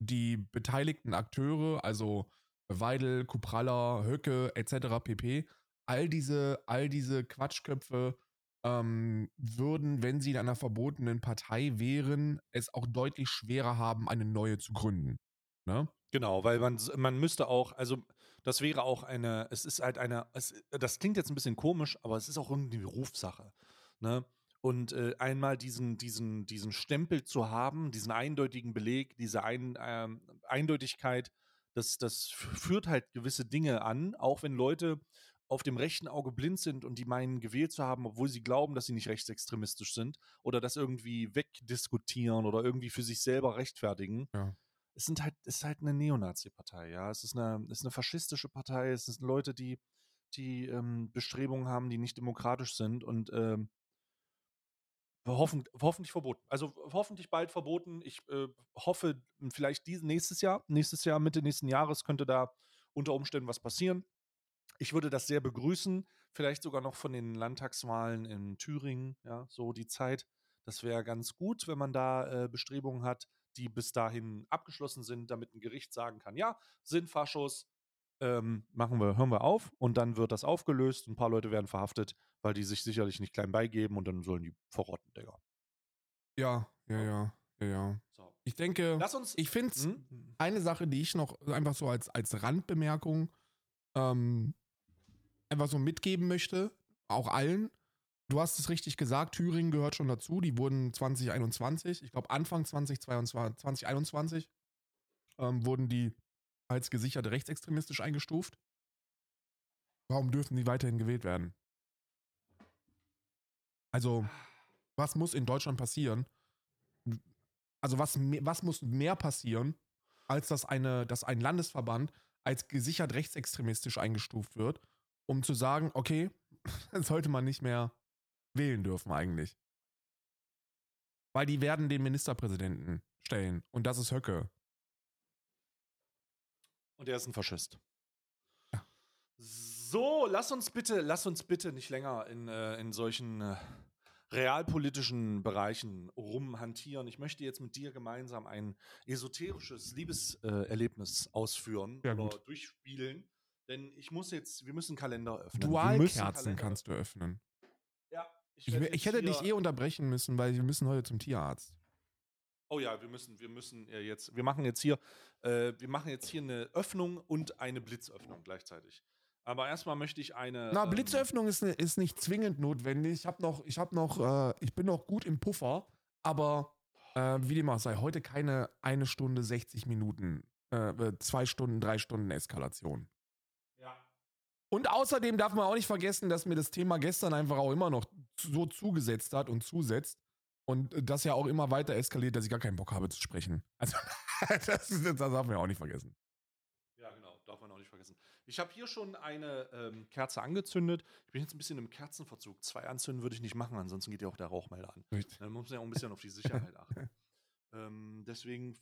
die beteiligten Akteure, also Weidel, Kupralla, Höcke etc. pp. All diese, all diese Quatschköpfe ähm, würden, wenn sie in einer verbotenen Partei wären, es auch deutlich schwerer haben, eine neue zu gründen. Ne? Genau, weil man, man müsste auch, also das wäre auch eine, es ist halt eine, es, das klingt jetzt ein bisschen komisch, aber es ist auch irgendwie Berufssache. Ne? Und äh, einmal diesen, diesen, diesen Stempel zu haben, diesen eindeutigen Beleg, diese ein, ähm, Eindeutigkeit, das, das führt halt gewisse Dinge an, auch wenn Leute auf dem rechten Auge blind sind und die meinen, gewählt zu haben, obwohl sie glauben, dass sie nicht rechtsextremistisch sind oder das irgendwie wegdiskutieren oder irgendwie für sich selber rechtfertigen Ja. Es sind halt, es ist halt eine Neonazi-Partei, ja. Es ist eine, es ist eine faschistische Partei, es sind Leute, die, die ähm, Bestrebungen haben, die nicht demokratisch sind und ähm, hoffen, hoffentlich verboten. Also hoffentlich bald verboten. Ich äh, hoffe, vielleicht dies, nächstes Jahr, nächstes Jahr, Mitte nächsten Jahres könnte da unter Umständen was passieren. Ich würde das sehr begrüßen, vielleicht sogar noch von den Landtagswahlen in Thüringen, ja, so die Zeit. Das wäre ganz gut, wenn man da äh, Bestrebungen hat, die bis dahin abgeschlossen sind, damit ein Gericht sagen kann, ja, sind Faschos, ähm, machen wir, hören wir auf und dann wird das aufgelöst. Ein paar Leute werden verhaftet, weil die sich sicherlich nicht klein beigeben und dann sollen die verrotten, Digga. Ja, ja, ja, ja, ja. So. Ich denke, Lass uns. ich finde es Hm? eine Sache, die ich noch einfach so als, als Randbemerkung ähm, einfach so mitgeben möchte, auch allen. Du hast es richtig gesagt, Thüringen gehört schon dazu. Die wurden 2021, ich glaube Anfang 2022, 2021, ähm, wurden die als gesichert rechtsextremistisch eingestuft. Warum dürfen die weiterhin gewählt werden? Also, was muss in Deutschland passieren? Also, was, was muss mehr passieren, als dass, eine, dass ein Landesverband als gesichert rechtsextremistisch eingestuft wird, um zu sagen, okay, sollte man nicht mehr wählen dürfen eigentlich. Weil die werden den Ministerpräsidenten stellen und das ist Höcke. Und er ist ein Faschist. Ja. So, lass uns bitte, lass uns bitte nicht länger in, äh, in solchen äh, realpolitischen Bereichen rumhantieren. Ich möchte jetzt mit dir gemeinsam ein esoterisches Liebeserlebnis äh, ausführen Ja, oder gut. durchspielen. Denn ich muss jetzt, wir müssen einen Kalender öffnen. Dualkerzen Kalender kannst du öffnen. Ich, Ich, ich hätte dich eh unterbrechen müssen, weil wir müssen heute zum Tierarzt. Oh ja, wir müssen, wir müssen äh, jetzt, wir machen jetzt hier, äh, wir machen jetzt hier eine Öffnung und eine Blitzöffnung gleichzeitig. Aber erstmal möchte ich eine. Na, ähm, Blitzöffnung ist, ne- ist nicht zwingend notwendig. Ich habe noch, ich habe noch, äh, ich bin noch gut im Puffer, aber äh, wie dem auch sei, heute keine eine Stunde 60 Minuten, äh, äh, zwei Stunden, drei Stunden Eskalation. Und außerdem darf man auch nicht vergessen, dass mir das Thema gestern einfach auch immer noch so zugesetzt hat und zusetzt. Und das ja auch immer weiter eskaliert, dass ich gar keinen Bock habe zu sprechen. Also, das, das darf man ja auch nicht vergessen. Ja, genau, darf man auch nicht vergessen. Ich habe hier schon eine ähm, Kerze angezündet. Ich bin jetzt ein bisschen im Kerzenverzug. Zwei anzünden würde ich nicht machen, ansonsten geht ja auch der Rauchmelder an. Dann muss man ja auch ein bisschen auf die Sicherheit achten. ähm, deswegen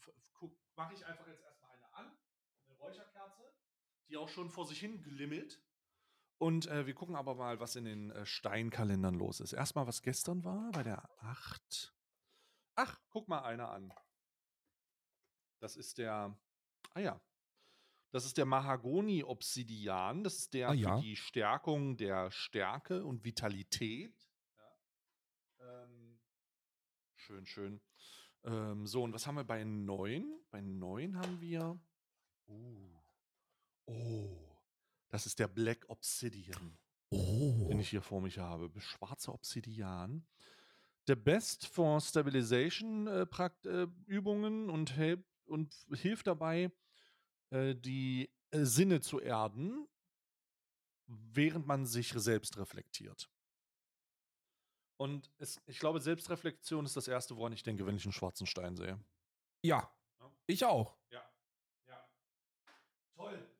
mache ich einfach jetzt erstmal eine an, eine Räucherkerze, die auch schon vor sich hin glimmelt. Und äh, wir gucken aber mal, was in den äh, Steinkalendern los ist. Erstmal, was gestern war, bei der 8. Ach, guck mal einer an. Das ist der, ah ja, das ist der Mahagoni-Obsidian. Das ist der Ah, ja. für die Stärkung der Stärke und Vitalität. Ja. Ähm, schön, schön. Ähm, so, und was haben wir bei 9? Bei 9 haben wir. Uh, oh, das ist der Black Obsidian, Oh. den ich hier vor mich habe. Schwarzer Obsidian. Der Best for Stabilization äh, Prakt äh, Übungen und, help und hilft dabei, äh, die äh, Sinne zu erden, während man sich selbst reflektiert. Und es, ich glaube, Selbstreflexion ist das Erste, woran ich denke, wenn ich einen schwarzen Stein sehe. Ja, Ja. ich auch. Ja, ja. Toll.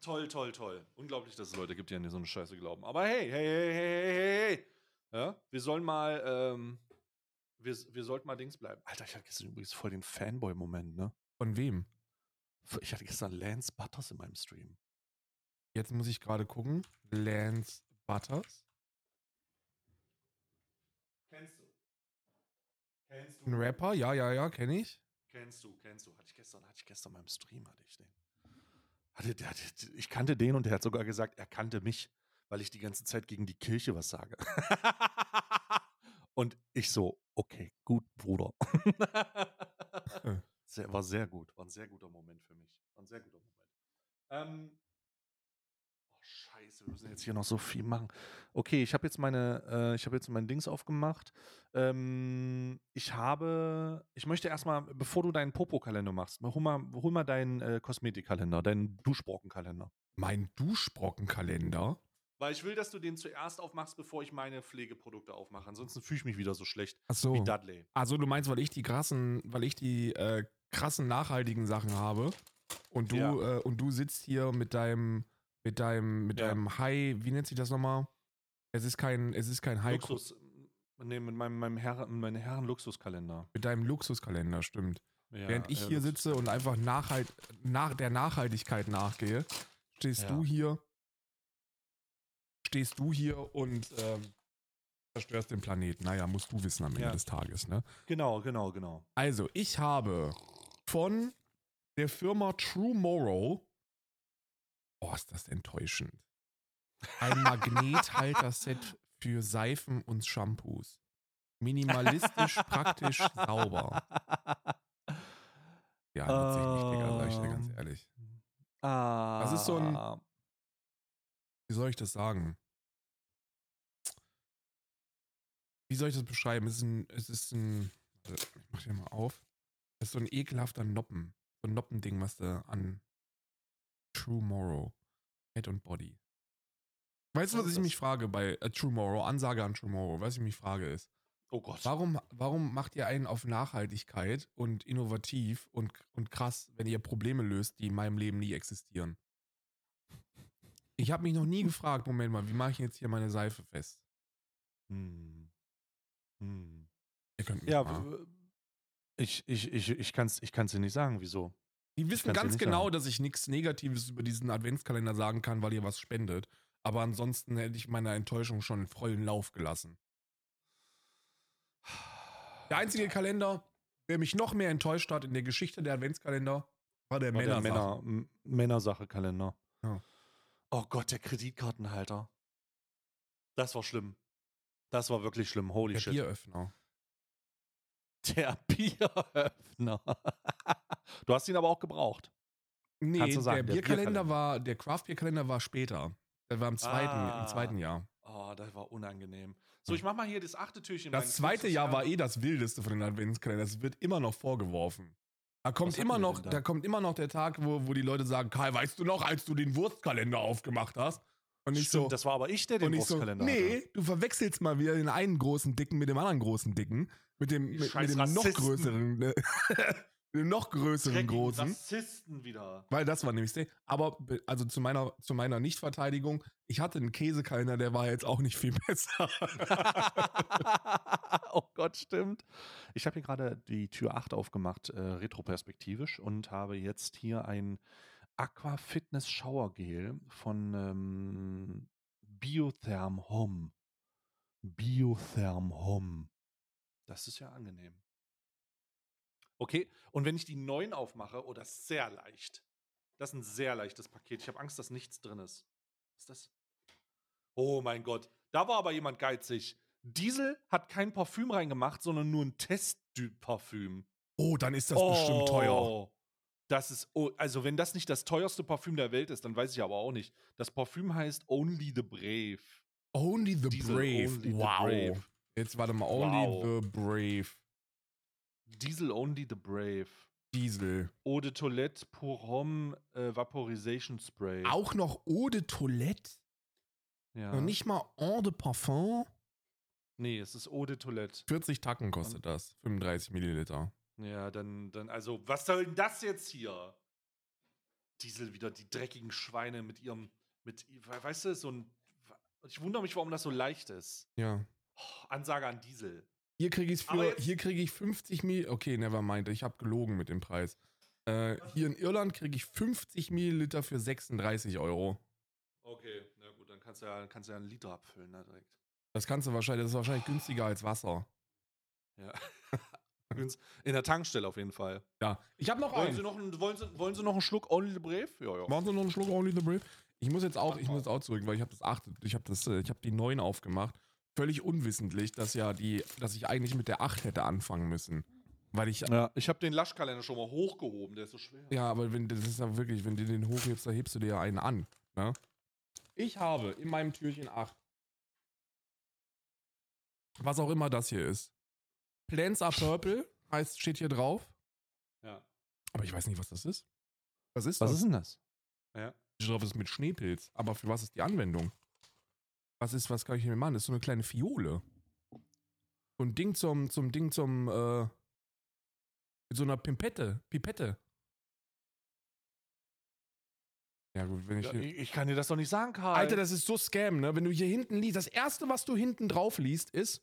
Toll, toll, toll. Unglaublich, dass es Leute gibt, die an so eine Scheiße glauben. Aber hey, hey, hey, hey, hey, hey, hey. Ja, wir sollen mal, ähm, wir, wir sollten mal Dings bleiben. Alter, ich hatte gestern übrigens voll den Fanboy-Moment, ne? Von wem? Ich hatte gestern Lance Butters in meinem Stream. Jetzt muss ich gerade gucken. Lance Butters. Kennst du? Kennst Ein Rapper, ja, ja, ja, kenne ich. Kennst du, kennst du. Hatte ich gestern, hatte ich gestern beim Stream, hatte ich den. Hatte, hatte, ich kannte den und der hat sogar gesagt, er kannte mich, weil ich die ganze Zeit gegen die Kirche was sage. und ich so, okay, gut, Bruder. Hm. sehr, war sehr gut. War ein sehr guter Moment für mich. War ein sehr guter Moment. Ähm, oh, scheiße, wir müssen jetzt hier noch so viel machen. Okay, ich habe jetzt meine, äh, ich habe jetzt mein Dings aufgemacht. Ähm, ich habe, ich möchte erstmal, bevor du deinen Popo-Kalender machst, hol mal, hol mal deinen äh, Kosmetikkalender, deinen Duschbrockenkalender. Mein Duschbrockenkalender? Weil ich will, dass du den zuerst aufmachst, bevor ich meine Pflegeprodukte aufmache. Ansonsten fühle ich mich wieder so schlecht Ach so. wie Dudley. Also du meinst, weil ich die krassen, weil ich die äh, krassen nachhaltigen Sachen habe und du Ja. äh, und du sitzt hier mit deinem mit deinem mit Ja. deinem High, wie nennt sich das nochmal? Es ist kein es ist kein High Luxus. Nee, mit meinem, meinem Herren, meinem Herren-Luxuskalender. mit deinem Luxuskalender, stimmt. Ja, Während ich ja, hier sitze und einfach nachhalt, nach der Nachhaltigkeit nachgehe, stehst Ja. du hier, stehst du hier und ähm, zerstörst den Planeten. Naja, musst du wissen am Ende des Tages, ne? Genau, genau, genau. Also, ich habe von der Firma True Morrow, oh, ist das enttäuschend, ein Magnethalter-Set für Seifen und Shampoos. Minimalistisch, praktisch, sauber. Ja, nutze ich nicht, Digga, sag ich dir ganz Ähm. ehrlich. Ah. Das ist so ein- Wie soll ich das sagen? Wie soll ich das beschreiben? Es ist ein, es ist ein, ich mach hier mal auf. Es ist so ein ekelhafter Noppen. So ein Noppending, was du an True Morrow, Head und Body. Weißt du, Was was ich das? mich frage bei äh, True Morrow, Ansage an True Morrow, was ich mich frage ist, Oh Gott. warum, warum macht ihr einen auf Nachhaltigkeit und innovativ und, und krass, wenn ihr Probleme löst, die in meinem Leben nie existieren? Ich habe mich noch nie gefragt, Moment mal, wie mache ich jetzt hier meine Seife fest? Hm. Hm. Ihr könnt mich Ja, mal. ich, ich, ich, ich kann es ich kann's dir nicht sagen, wieso. Die wissen ganz genau, sagen. dass ich nichts Negatives über diesen Adventskalender sagen kann, weil ihr was spendet. Aber ansonsten hätte ich meiner Enttäuschung schon vollen Lauf gelassen. Der einzige Kalender, der mich noch mehr enttäuscht hat in der Geschichte der Adventskalender, war der der Männer. Männersache-Kalender. Ja. Oh Gott, der Kreditkartenhalter. Das war schlimm. Das war wirklich schlimm. Holy Der shit. Bieröffner. Der Bieröffner. du hast ihn aber auch gebraucht. Nee, sagen, der der Bierkalender Bierkalender. war, der Craft-Bier-Kalender war später. Der war im zweiten, Ah. im zweiten Jahr. Oh, das war unangenehm. So, ich mach mal hier das achte Türchen. Das zweite Jahr war eh das wildeste von den Adventskalendern. Das wird immer noch vorgeworfen. Da kommt immer noch, da? da kommt immer noch der Tag, wo, wo die Leute sagen, Kai, weißt du noch, als du den Wurstkalender aufgemacht hast? Und ich Stimmt, so, das war aber ich, der den ich so, Wurstkalender nee, hatte. du verwechselst mal wieder den einen großen Dicken mit dem anderen großen Dicken. Mit dem, mit, mit dem noch größeren, dem noch größeren großen. Rassisten wieder. Weil das war nämlich der. Aber be- also zu meiner, zu meiner Nichtverteidigung, ich hatte einen Käsekalender, der war jetzt auch nicht viel besser. oh Gott, stimmt. Ich habe hier gerade die Tür 8 aufgemacht, äh, retroperspektivisch, und habe jetzt hier ein Aqua Fitness Shower Gel von ähm, Biotherm Home. Biotherm Home. Das ist ja angenehm. Okay, und wenn ich die 9 aufmache, oh, das ist sehr leicht. Das ist ein sehr leichtes Paket. Ich habe Angst, dass nichts drin ist. Was ist das? Oh mein Gott, da war aber jemand geizig. Diesel hat kein Parfüm reingemacht, sondern nur ein Testparfüm. Oh, dann ist das bestimmt teuer. Das ist, oh, also wenn das nicht das teuerste Parfüm der Welt ist, dann weiß ich aber auch nicht. Das Parfüm heißt Only the Brave. Only the Diesel Brave. Only the wow. Brave. Jetzt warte mal, Only Wow. the Brave. Diesel Only the Brave. Diesel. Eau de Toilette pour Homme äh, Vaporization Spray. Auch noch Eau de Toilette? Ja. Noch nicht mal Eau de Parfum? Nee, es ist Eau de Toilette. 40 Tacken kostet das. 35 Milliliter. Ja, dann, dann, also, was soll denn das jetzt hier? Diesel wieder, die dreckigen Schweine mit ihrem, mit, weißt du, so ein, ich wundere mich, warum das so leicht ist. Ja. Oh, Ansage an Diesel. Hier kriege ich für, hier kriege ich 50 Milliliter. Okay, never mind. Ich habe gelogen mit dem Preis. Äh, hier in Irland kriege ich 50 Milliliter für 36 Euro. Okay, na gut, dann kannst du ja, kannst du ja einen Liter abfüllen, ne, direkt. Das kannst du wahrscheinlich, das ist wahrscheinlich günstiger als Wasser. Ja. In der Tankstelle auf jeden Fall. Ja. Ich habe noch Wollen einen. Sie noch, einen, wollen, Sie, wollen Sie noch einen Schluck Only the Brave? Ja, ja. Machen Sie noch einen Schluck Only the Brave? Ich muss jetzt auch, ich muss jetzt auch zurück, weil ich habe das achte, ich habe das, äh, ich habe die 9 aufgemacht. Völlig unwissentlich, dass ja die, dass ich eigentlich mit der 8 hätte anfangen müssen. Weil ich, Ja, ich habe den Laschkalender schon mal hochgehoben, der ist so schwer. ja, aber wenn, das ist ja wirklich, wenn du den hochhebst, da hebst du dir ja einen an. Ne? Ich habe in meinem Türchen 8. Was auch immer das hier ist. Plants are purple, heißt, steht hier drauf. Ja. Aber ich weiß nicht, was das ist. Was ist Was das? ist denn das? Ja. Ich glaube, es ist mit Schneepilz. Aber für was ist die Anwendung? Was ist, was kann ich hier machen? Das ist so eine kleine Fiole. So ein Ding zum, zum Ding zum, äh, mit so einer Pimpette, Pipette. Ja gut, wenn ich Ja, hier, ich, ich kann dir das doch nicht sagen, Karl. Alter, das ist so Scam, ne? Wenn du hier hinten liest, das erste, was du hinten drauf liest, ist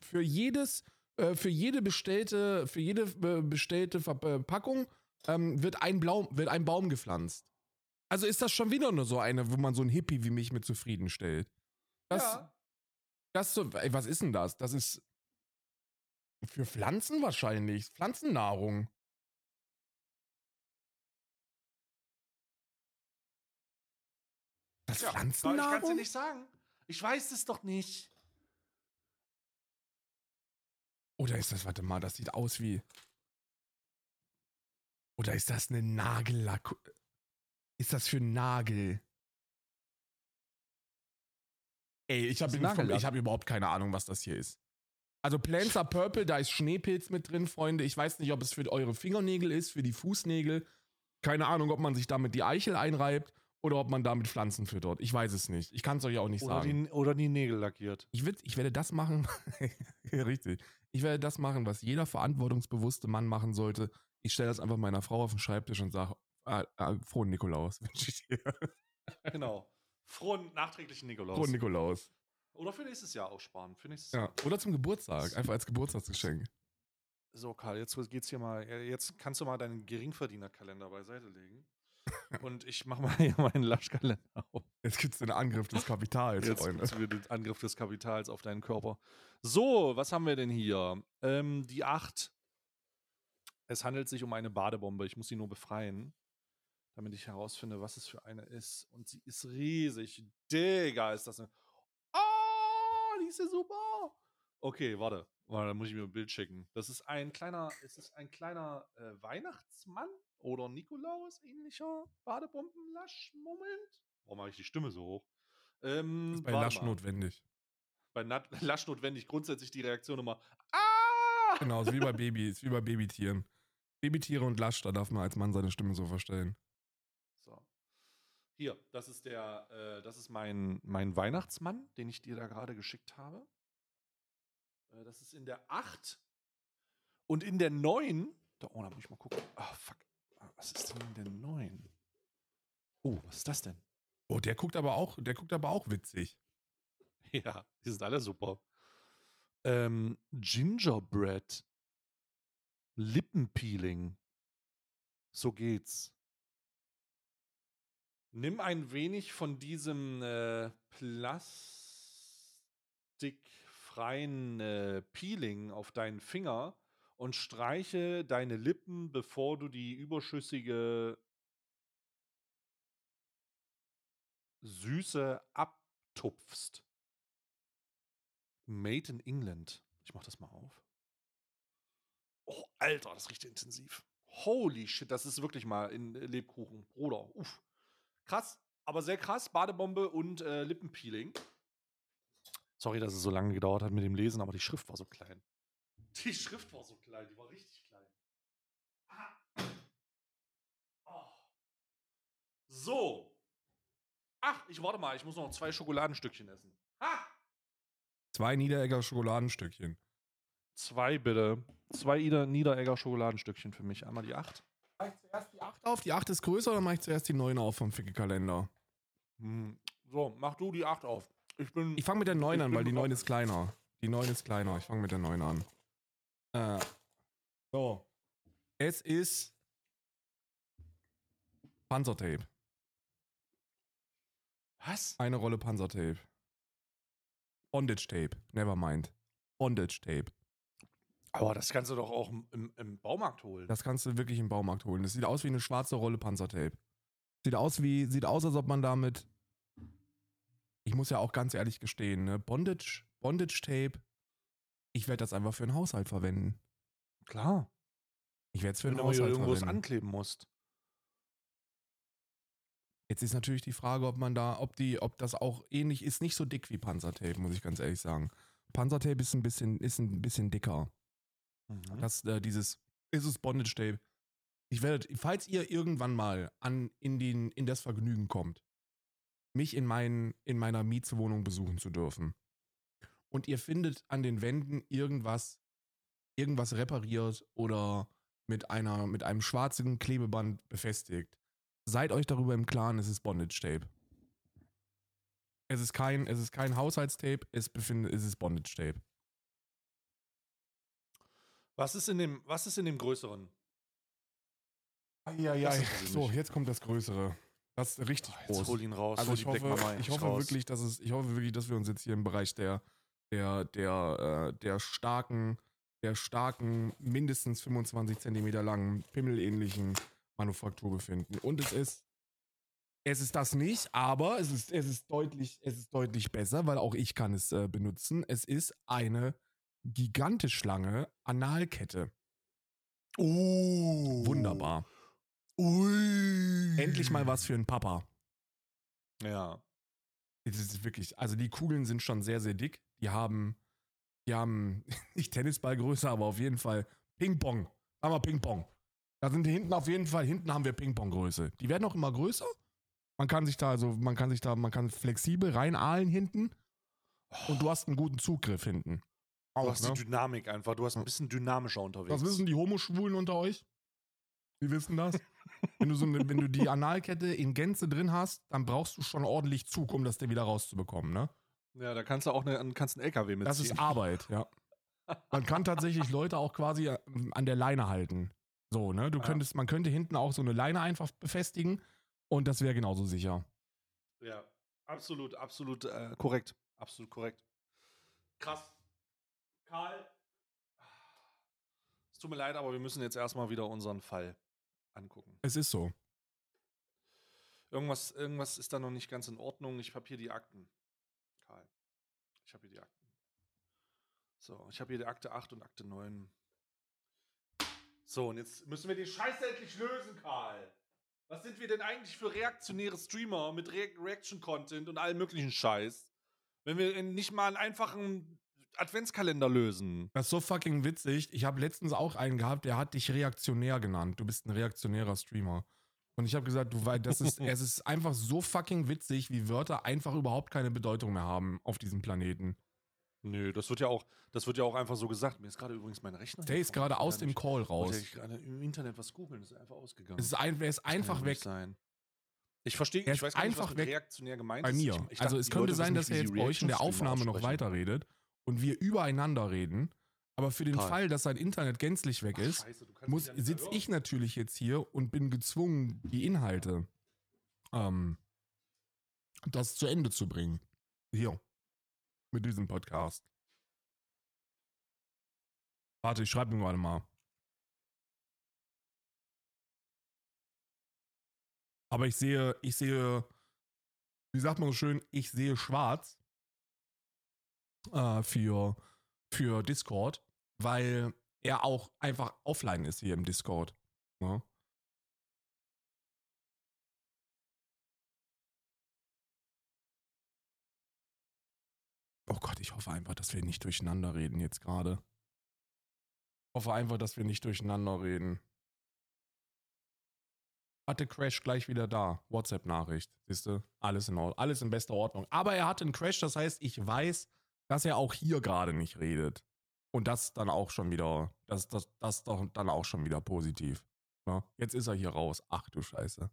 für jedes, äh, für jede bestellte, für jede äh, bestellte Verpackung ähm, wird ein Blau, wird ein Baum gepflanzt. Also ist das schon wieder nur so eine, wo man so ein Hippie wie mich mit zufriedenstellt. Das, ja. das so, ey, was ist denn das? Das ist für Pflanzen wahrscheinlich, Pflanzennahrung. Das ja. Ich kann es dir Pflanzennahrung? nicht sagen. Ich weiß es doch nicht. Oder ist das, warte mal, das sieht aus wie. Oder ist das eine Nagellack? Ist das für Nagel? Ey, ich habe hab überhaupt keine Ahnung, was das hier ist. Also Plants are Purple, da ist Schneepilz mit drin, Freunde. Ich weiß nicht, ob es für eure Fingernägel ist, für die Fußnägel. Keine Ahnung, ob man sich damit die Eichel einreibt oder ob man damit Pflanzen füttert. Ich weiß es nicht. Ich kann es euch auch nicht Oder sagen. die, oder die Nägel lackiert. Ich, würd, ich werde das machen, richtig. Ich werde das machen, was jeder verantwortungsbewusste Mann machen sollte. Ich stelle das einfach meiner Frau auf den Schreibtisch und sage, äh, äh, frohen Nikolaus wünsche ich dir. Genau. Frohen nachträglichen Nikolaus. Frohen Nikolaus. Oder für nächstes Jahr aussparen. Für nächstes Ja. Jahr. Oder zum Geburtstag, einfach als Geburtstagsgeschenk. So, Karl, jetzt geht's hier mal. Jetzt kannst du mal deinen Geringverdienerkalender beiseite legen. Und ich mache mal hier meinen Laschkalender auf. Jetzt gibt es den Angriff des Kapitals, Jetzt Freunde. gibt's wieder den Angriff des Kapitals auf deinen Körper. So, was haben wir denn hier? Ähm, die 8. Es handelt sich um eine Badebombe. Ich muss sie nur befreien, damit ich herausfinde, was es für eine ist. Und sie ist riesig. Digga, ist das eine. Oh, die ist ja super. Okay, warte. Warte, da muss ich mir ein Bild schicken. Das ist ein kleiner, es ist ein kleiner äh, Weihnachtsmann oder Nikolaus ähnlicher Badebombenlasch-Moment. Warum mache ich die Stimme so hoch? Ähm, Ist bei Lasch mal. notwendig. Bei Nat Lasch notwendig grundsätzlich die Reaktion immer. Ah! Genau, ist wie bei Babys, wie bei Babytieren. Babytiere und Lasch, da darf man als Mann seine Stimme so verstellen. Hier, das ist der, äh, das ist mein, mein Weihnachtsmann, den ich dir da gerade geschickt habe. Äh, das ist in der 8. Und in der 9. Da, oh, da muss ich mal gucken. Ah, fuck. Ah, Was ist denn in der 9? Oh, was ist das denn? Oh, der guckt aber auch, der guckt aber auch witzig. Ja, die sind alle super. Ähm, Gingerbread. Lippenpeeling. So geht's. Nimm ein wenig von diesem äh, plastikfreien äh, Peeling auf deinen Finger und streiche deine Lippen, bevor du die überschüssige Süße abtupfst. Made in England. Ich mach das mal auf. Oh, Alter, das riecht intensiv. Holy shit, das ist wirklich mal in Lebkuchen. Bruder, uff. Krass, aber sehr krass. Badebombe und äh, Lippenpeeling. Sorry, dass es so lange gedauert hat mit dem Lesen, aber die Schrift war so klein. Die Schrift war so klein, die war richtig klein. Ah. Oh. So. Ach, ich warte mal, ich muss noch zwei Schokoladenstückchen essen. Ha! Zwei Niederegger Schokoladenstückchen. Zwei bitte. Zwei Niederegger Schokoladenstückchen für mich. Einmal die 8. Mach ich zuerst 8 auf? Die 8 ist größer oder mache ich zuerst die 9 auf vom Ficke-Kalender? Hm. So, mach du die 8 auf. Ich bin. Ich fange mit der 9 Ich an, weil die 9 bereit. ist kleiner. Die 9 ist kleiner. Ich fange mit der 9 an. Äh, so. Es ist Panzertape. Was? Eine Rolle Panzertape. Bondage Tape. Nevermind. Bondage Tape. Aber das kannst du doch auch im- im, Baumarkt holen. Das kannst du wirklich im Baumarkt holen. Das sieht aus wie eine schwarze Rolle Panzertape. Sieht aus wie, sieht aus, als ob man damit. Ich muss ja auch ganz ehrlich gestehen, ne? Bondage, Bondage Tape. Ich werde das einfach für den Haushalt verwenden. Klar. Ich werde es für Wenn den du mal Haushalt irgendwas verwenden. ankleben musst. Jetzt ist natürlich die Frage, ob man da, ob die, ob das auch ähnlich ist, nicht so dick wie Panzertape, muss ich ganz ehrlich sagen. Panzertape ist ein bisschen, ist ein bisschen dicker. Mhm. Das, äh, dieses, ist es Bondage Tape. Ich werde, falls ihr irgendwann mal an, in, den, in das Vergnügen kommt, mich in, mein, in meiner Mietswohnung besuchen zu dürfen und ihr findet an den Wänden irgendwas, irgendwas repariert oder mit, einer, mit einem schwarzen Klebeband befestigt, seid euch darüber im Klaren, es ist Bondage Tape. Es ist kein, es ist kein Haushaltstape, es, befindet, es ist Bondage Tape. Was ist in dem, was ist in dem größeren? Ja, ist So, jetzt kommt das Größere. Das ist richtig Jetzt groß. hol ihn raus. Also ich hoffe, ich hoffe raus. wirklich, dass es, ich hoffe wirklich, dass wir uns jetzt hier im Bereich der, der, der, äh, der starken, der starken, mindestens 25 Zentimeter langen, pimmelähnlichen Manufaktur befinden. Und es ist, es ist das nicht, aber es ist, es ist deutlich, es ist deutlich besser, weil auch ich kann es äh, benutzen. Es ist eine gigantisch lange Analkette. Uh. Wunderbar. Ui. Endlich mal was für einen Papa. Ja. Es ist wirklich, also die Kugeln sind schon sehr, sehr dick. Die haben, die haben nicht Tennisballgröße, aber auf jeden Fall Ping-Pong. Sagen wir Ping-Pong. Da sind hinten auf jeden Fall, hinten haben wir Ping-Pong-Größe. Die werden auch immer größer. Man kann sich da, also man kann sich da, man kann flexibel reinahlen hinten und du hast einen guten Zugriff hinten. Du Auch, hast ne? die Dynamik einfach. Du hast ein bisschen dynamischer unterwegs. Das wissen die Homoschwulen unter euch? Die wissen das? wenn, du so eine, wenn du die Analkette in Gänze drin hast, dann brauchst du schon ordentlich Zug, um das dir wieder rauszubekommen, ne? Ja, da kannst du auch eine, kannst einen LKW mitziehen. Das ist Arbeit, ja. Man kann tatsächlich Leute auch quasi äh, an der Leine halten. So, ne? Du Ja. könntest, man könnte hinten auch so eine Leine einfach befestigen und das wäre genauso sicher. Ja, absolut, absolut äh, korrekt. Absolut korrekt. Krass. Karl. Es tut mir leid, aber wir müssen jetzt erstmal wieder unseren Fall angucken. Es ist so. Irgendwas, irgendwas ist da noch nicht ganz in Ordnung. Ich habe hier die Akten. Karl. Ich habe hier die Akten. So, ich habe hier die Akte 8 und Akte 9. So, und jetzt müssen wir den Scheiß endlich lösen, Karl. Was sind wir denn eigentlich für reaktionäre Streamer mit Re Reaction-Content und allem möglichen Scheiß, wenn wir nicht mal einen einfachen Adventskalender lösen? Das ist so fucking witzig. Ich habe letztens auch einen gehabt, der hat dich reaktionär genannt. Du bist ein reaktionärer Streamer. Und ich habe gesagt, du weißt, das ist, es ist einfach so fucking witzig, wie Wörter einfach überhaupt keine Bedeutung mehr haben auf diesem Planeten. Nö, das wird ja auch, das wird ja auch einfach so gesagt. Mir ist gerade übrigens mein Rechner. Der ist gerade aus dem Call raus. Ich gerade im Internet was googeln, ist einfach ausgegangen. Es ist, ein, er ist einfach ja weg. nicht Sein. Ich verstehe, Er ich weiß gar nicht, einfach was mit weg reaktionär gemeint Bei ist. mir. Ich, ich also dachte, es könnte sein, dass nicht, er jetzt bei euch in der Aufnahme noch weiterredet und wir übereinander reden. Aber für den Karl. Fall, dass sein Internet gänzlich weg Ach, ist, Scheiße, muss, sitze ich natürlich jetzt hier und bin gezwungen, die Inhalte ähm, das zu Ende zu bringen. Hier. Mit diesem Podcast. Warte, ich schreibe mir gerade mal. Aber ich sehe, ich sehe, wie sagt man so schön, ich sehe schwarz äh, für, für Discord, weil er auch einfach offline ist hier im Discord. Ne? Oh Gott, ich hoffe einfach, dass wir nicht durcheinander reden jetzt gerade. Ich hoffe einfach, dass wir nicht durcheinander reden. Hatte Crash gleich wieder da. WhatsApp-Nachricht. Siehst du? Alles in Ordnung. Alles in bester Ordnung. Aber er hatte einen Crash, das heißt, ich weiß, dass er auch hier gerade nicht redet. Und das dann auch schon wieder, das, das, das doch dann auch schon wieder positiv. Ja, jetzt ist er hier raus. Ach du Scheiße.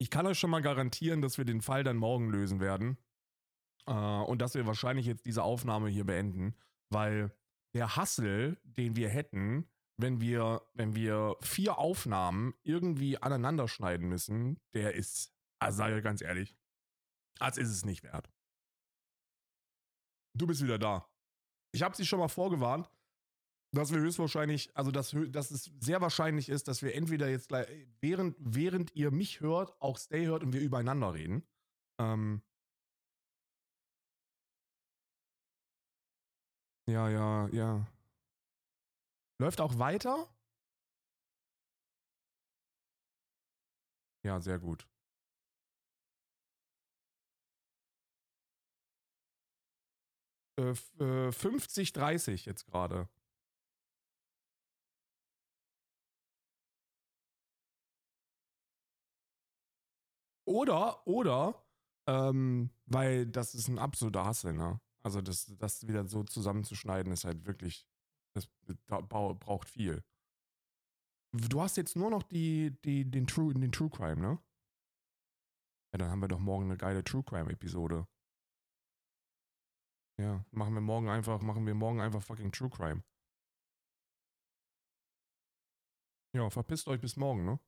Ich kann euch schon mal garantieren, dass wir den Fall dann morgen lösen werden. Äh, und dass wir wahrscheinlich jetzt diese Aufnahme hier beenden, weil der Hassel, den wir hätten, wenn wir, wenn wir vier Aufnahmen irgendwie aneinander schneiden müssen, der ist, also sage ich ganz ehrlich, als ist es nicht wert du bist wieder da. Ich habe sie schon mal vorgewarnt, dass wir höchstwahrscheinlich, also dass, dass es sehr wahrscheinlich ist, dass wir entweder jetzt gleich, während, während ihr mich hört, auch Stay hört und wir übereinander reden. Ähm ja, ja, ja. Läuft auch weiter? Ja, sehr gut. Äh, f- äh, 50, 30 jetzt gerade. Oder, oder, ähm, weil das ist ein absoluter Hassel, ne? Also das, das wieder so zusammenzuschneiden ist halt wirklich, das braucht viel. Du hast jetzt nur noch die, die, den, True, den True Crime, ne? Ja, dann haben wir doch morgen eine geile True Crime Episode. Ja, machen wir morgen einfach, machen wir morgen einfach fucking True Crime. Ja, verpisst euch bis morgen, ne?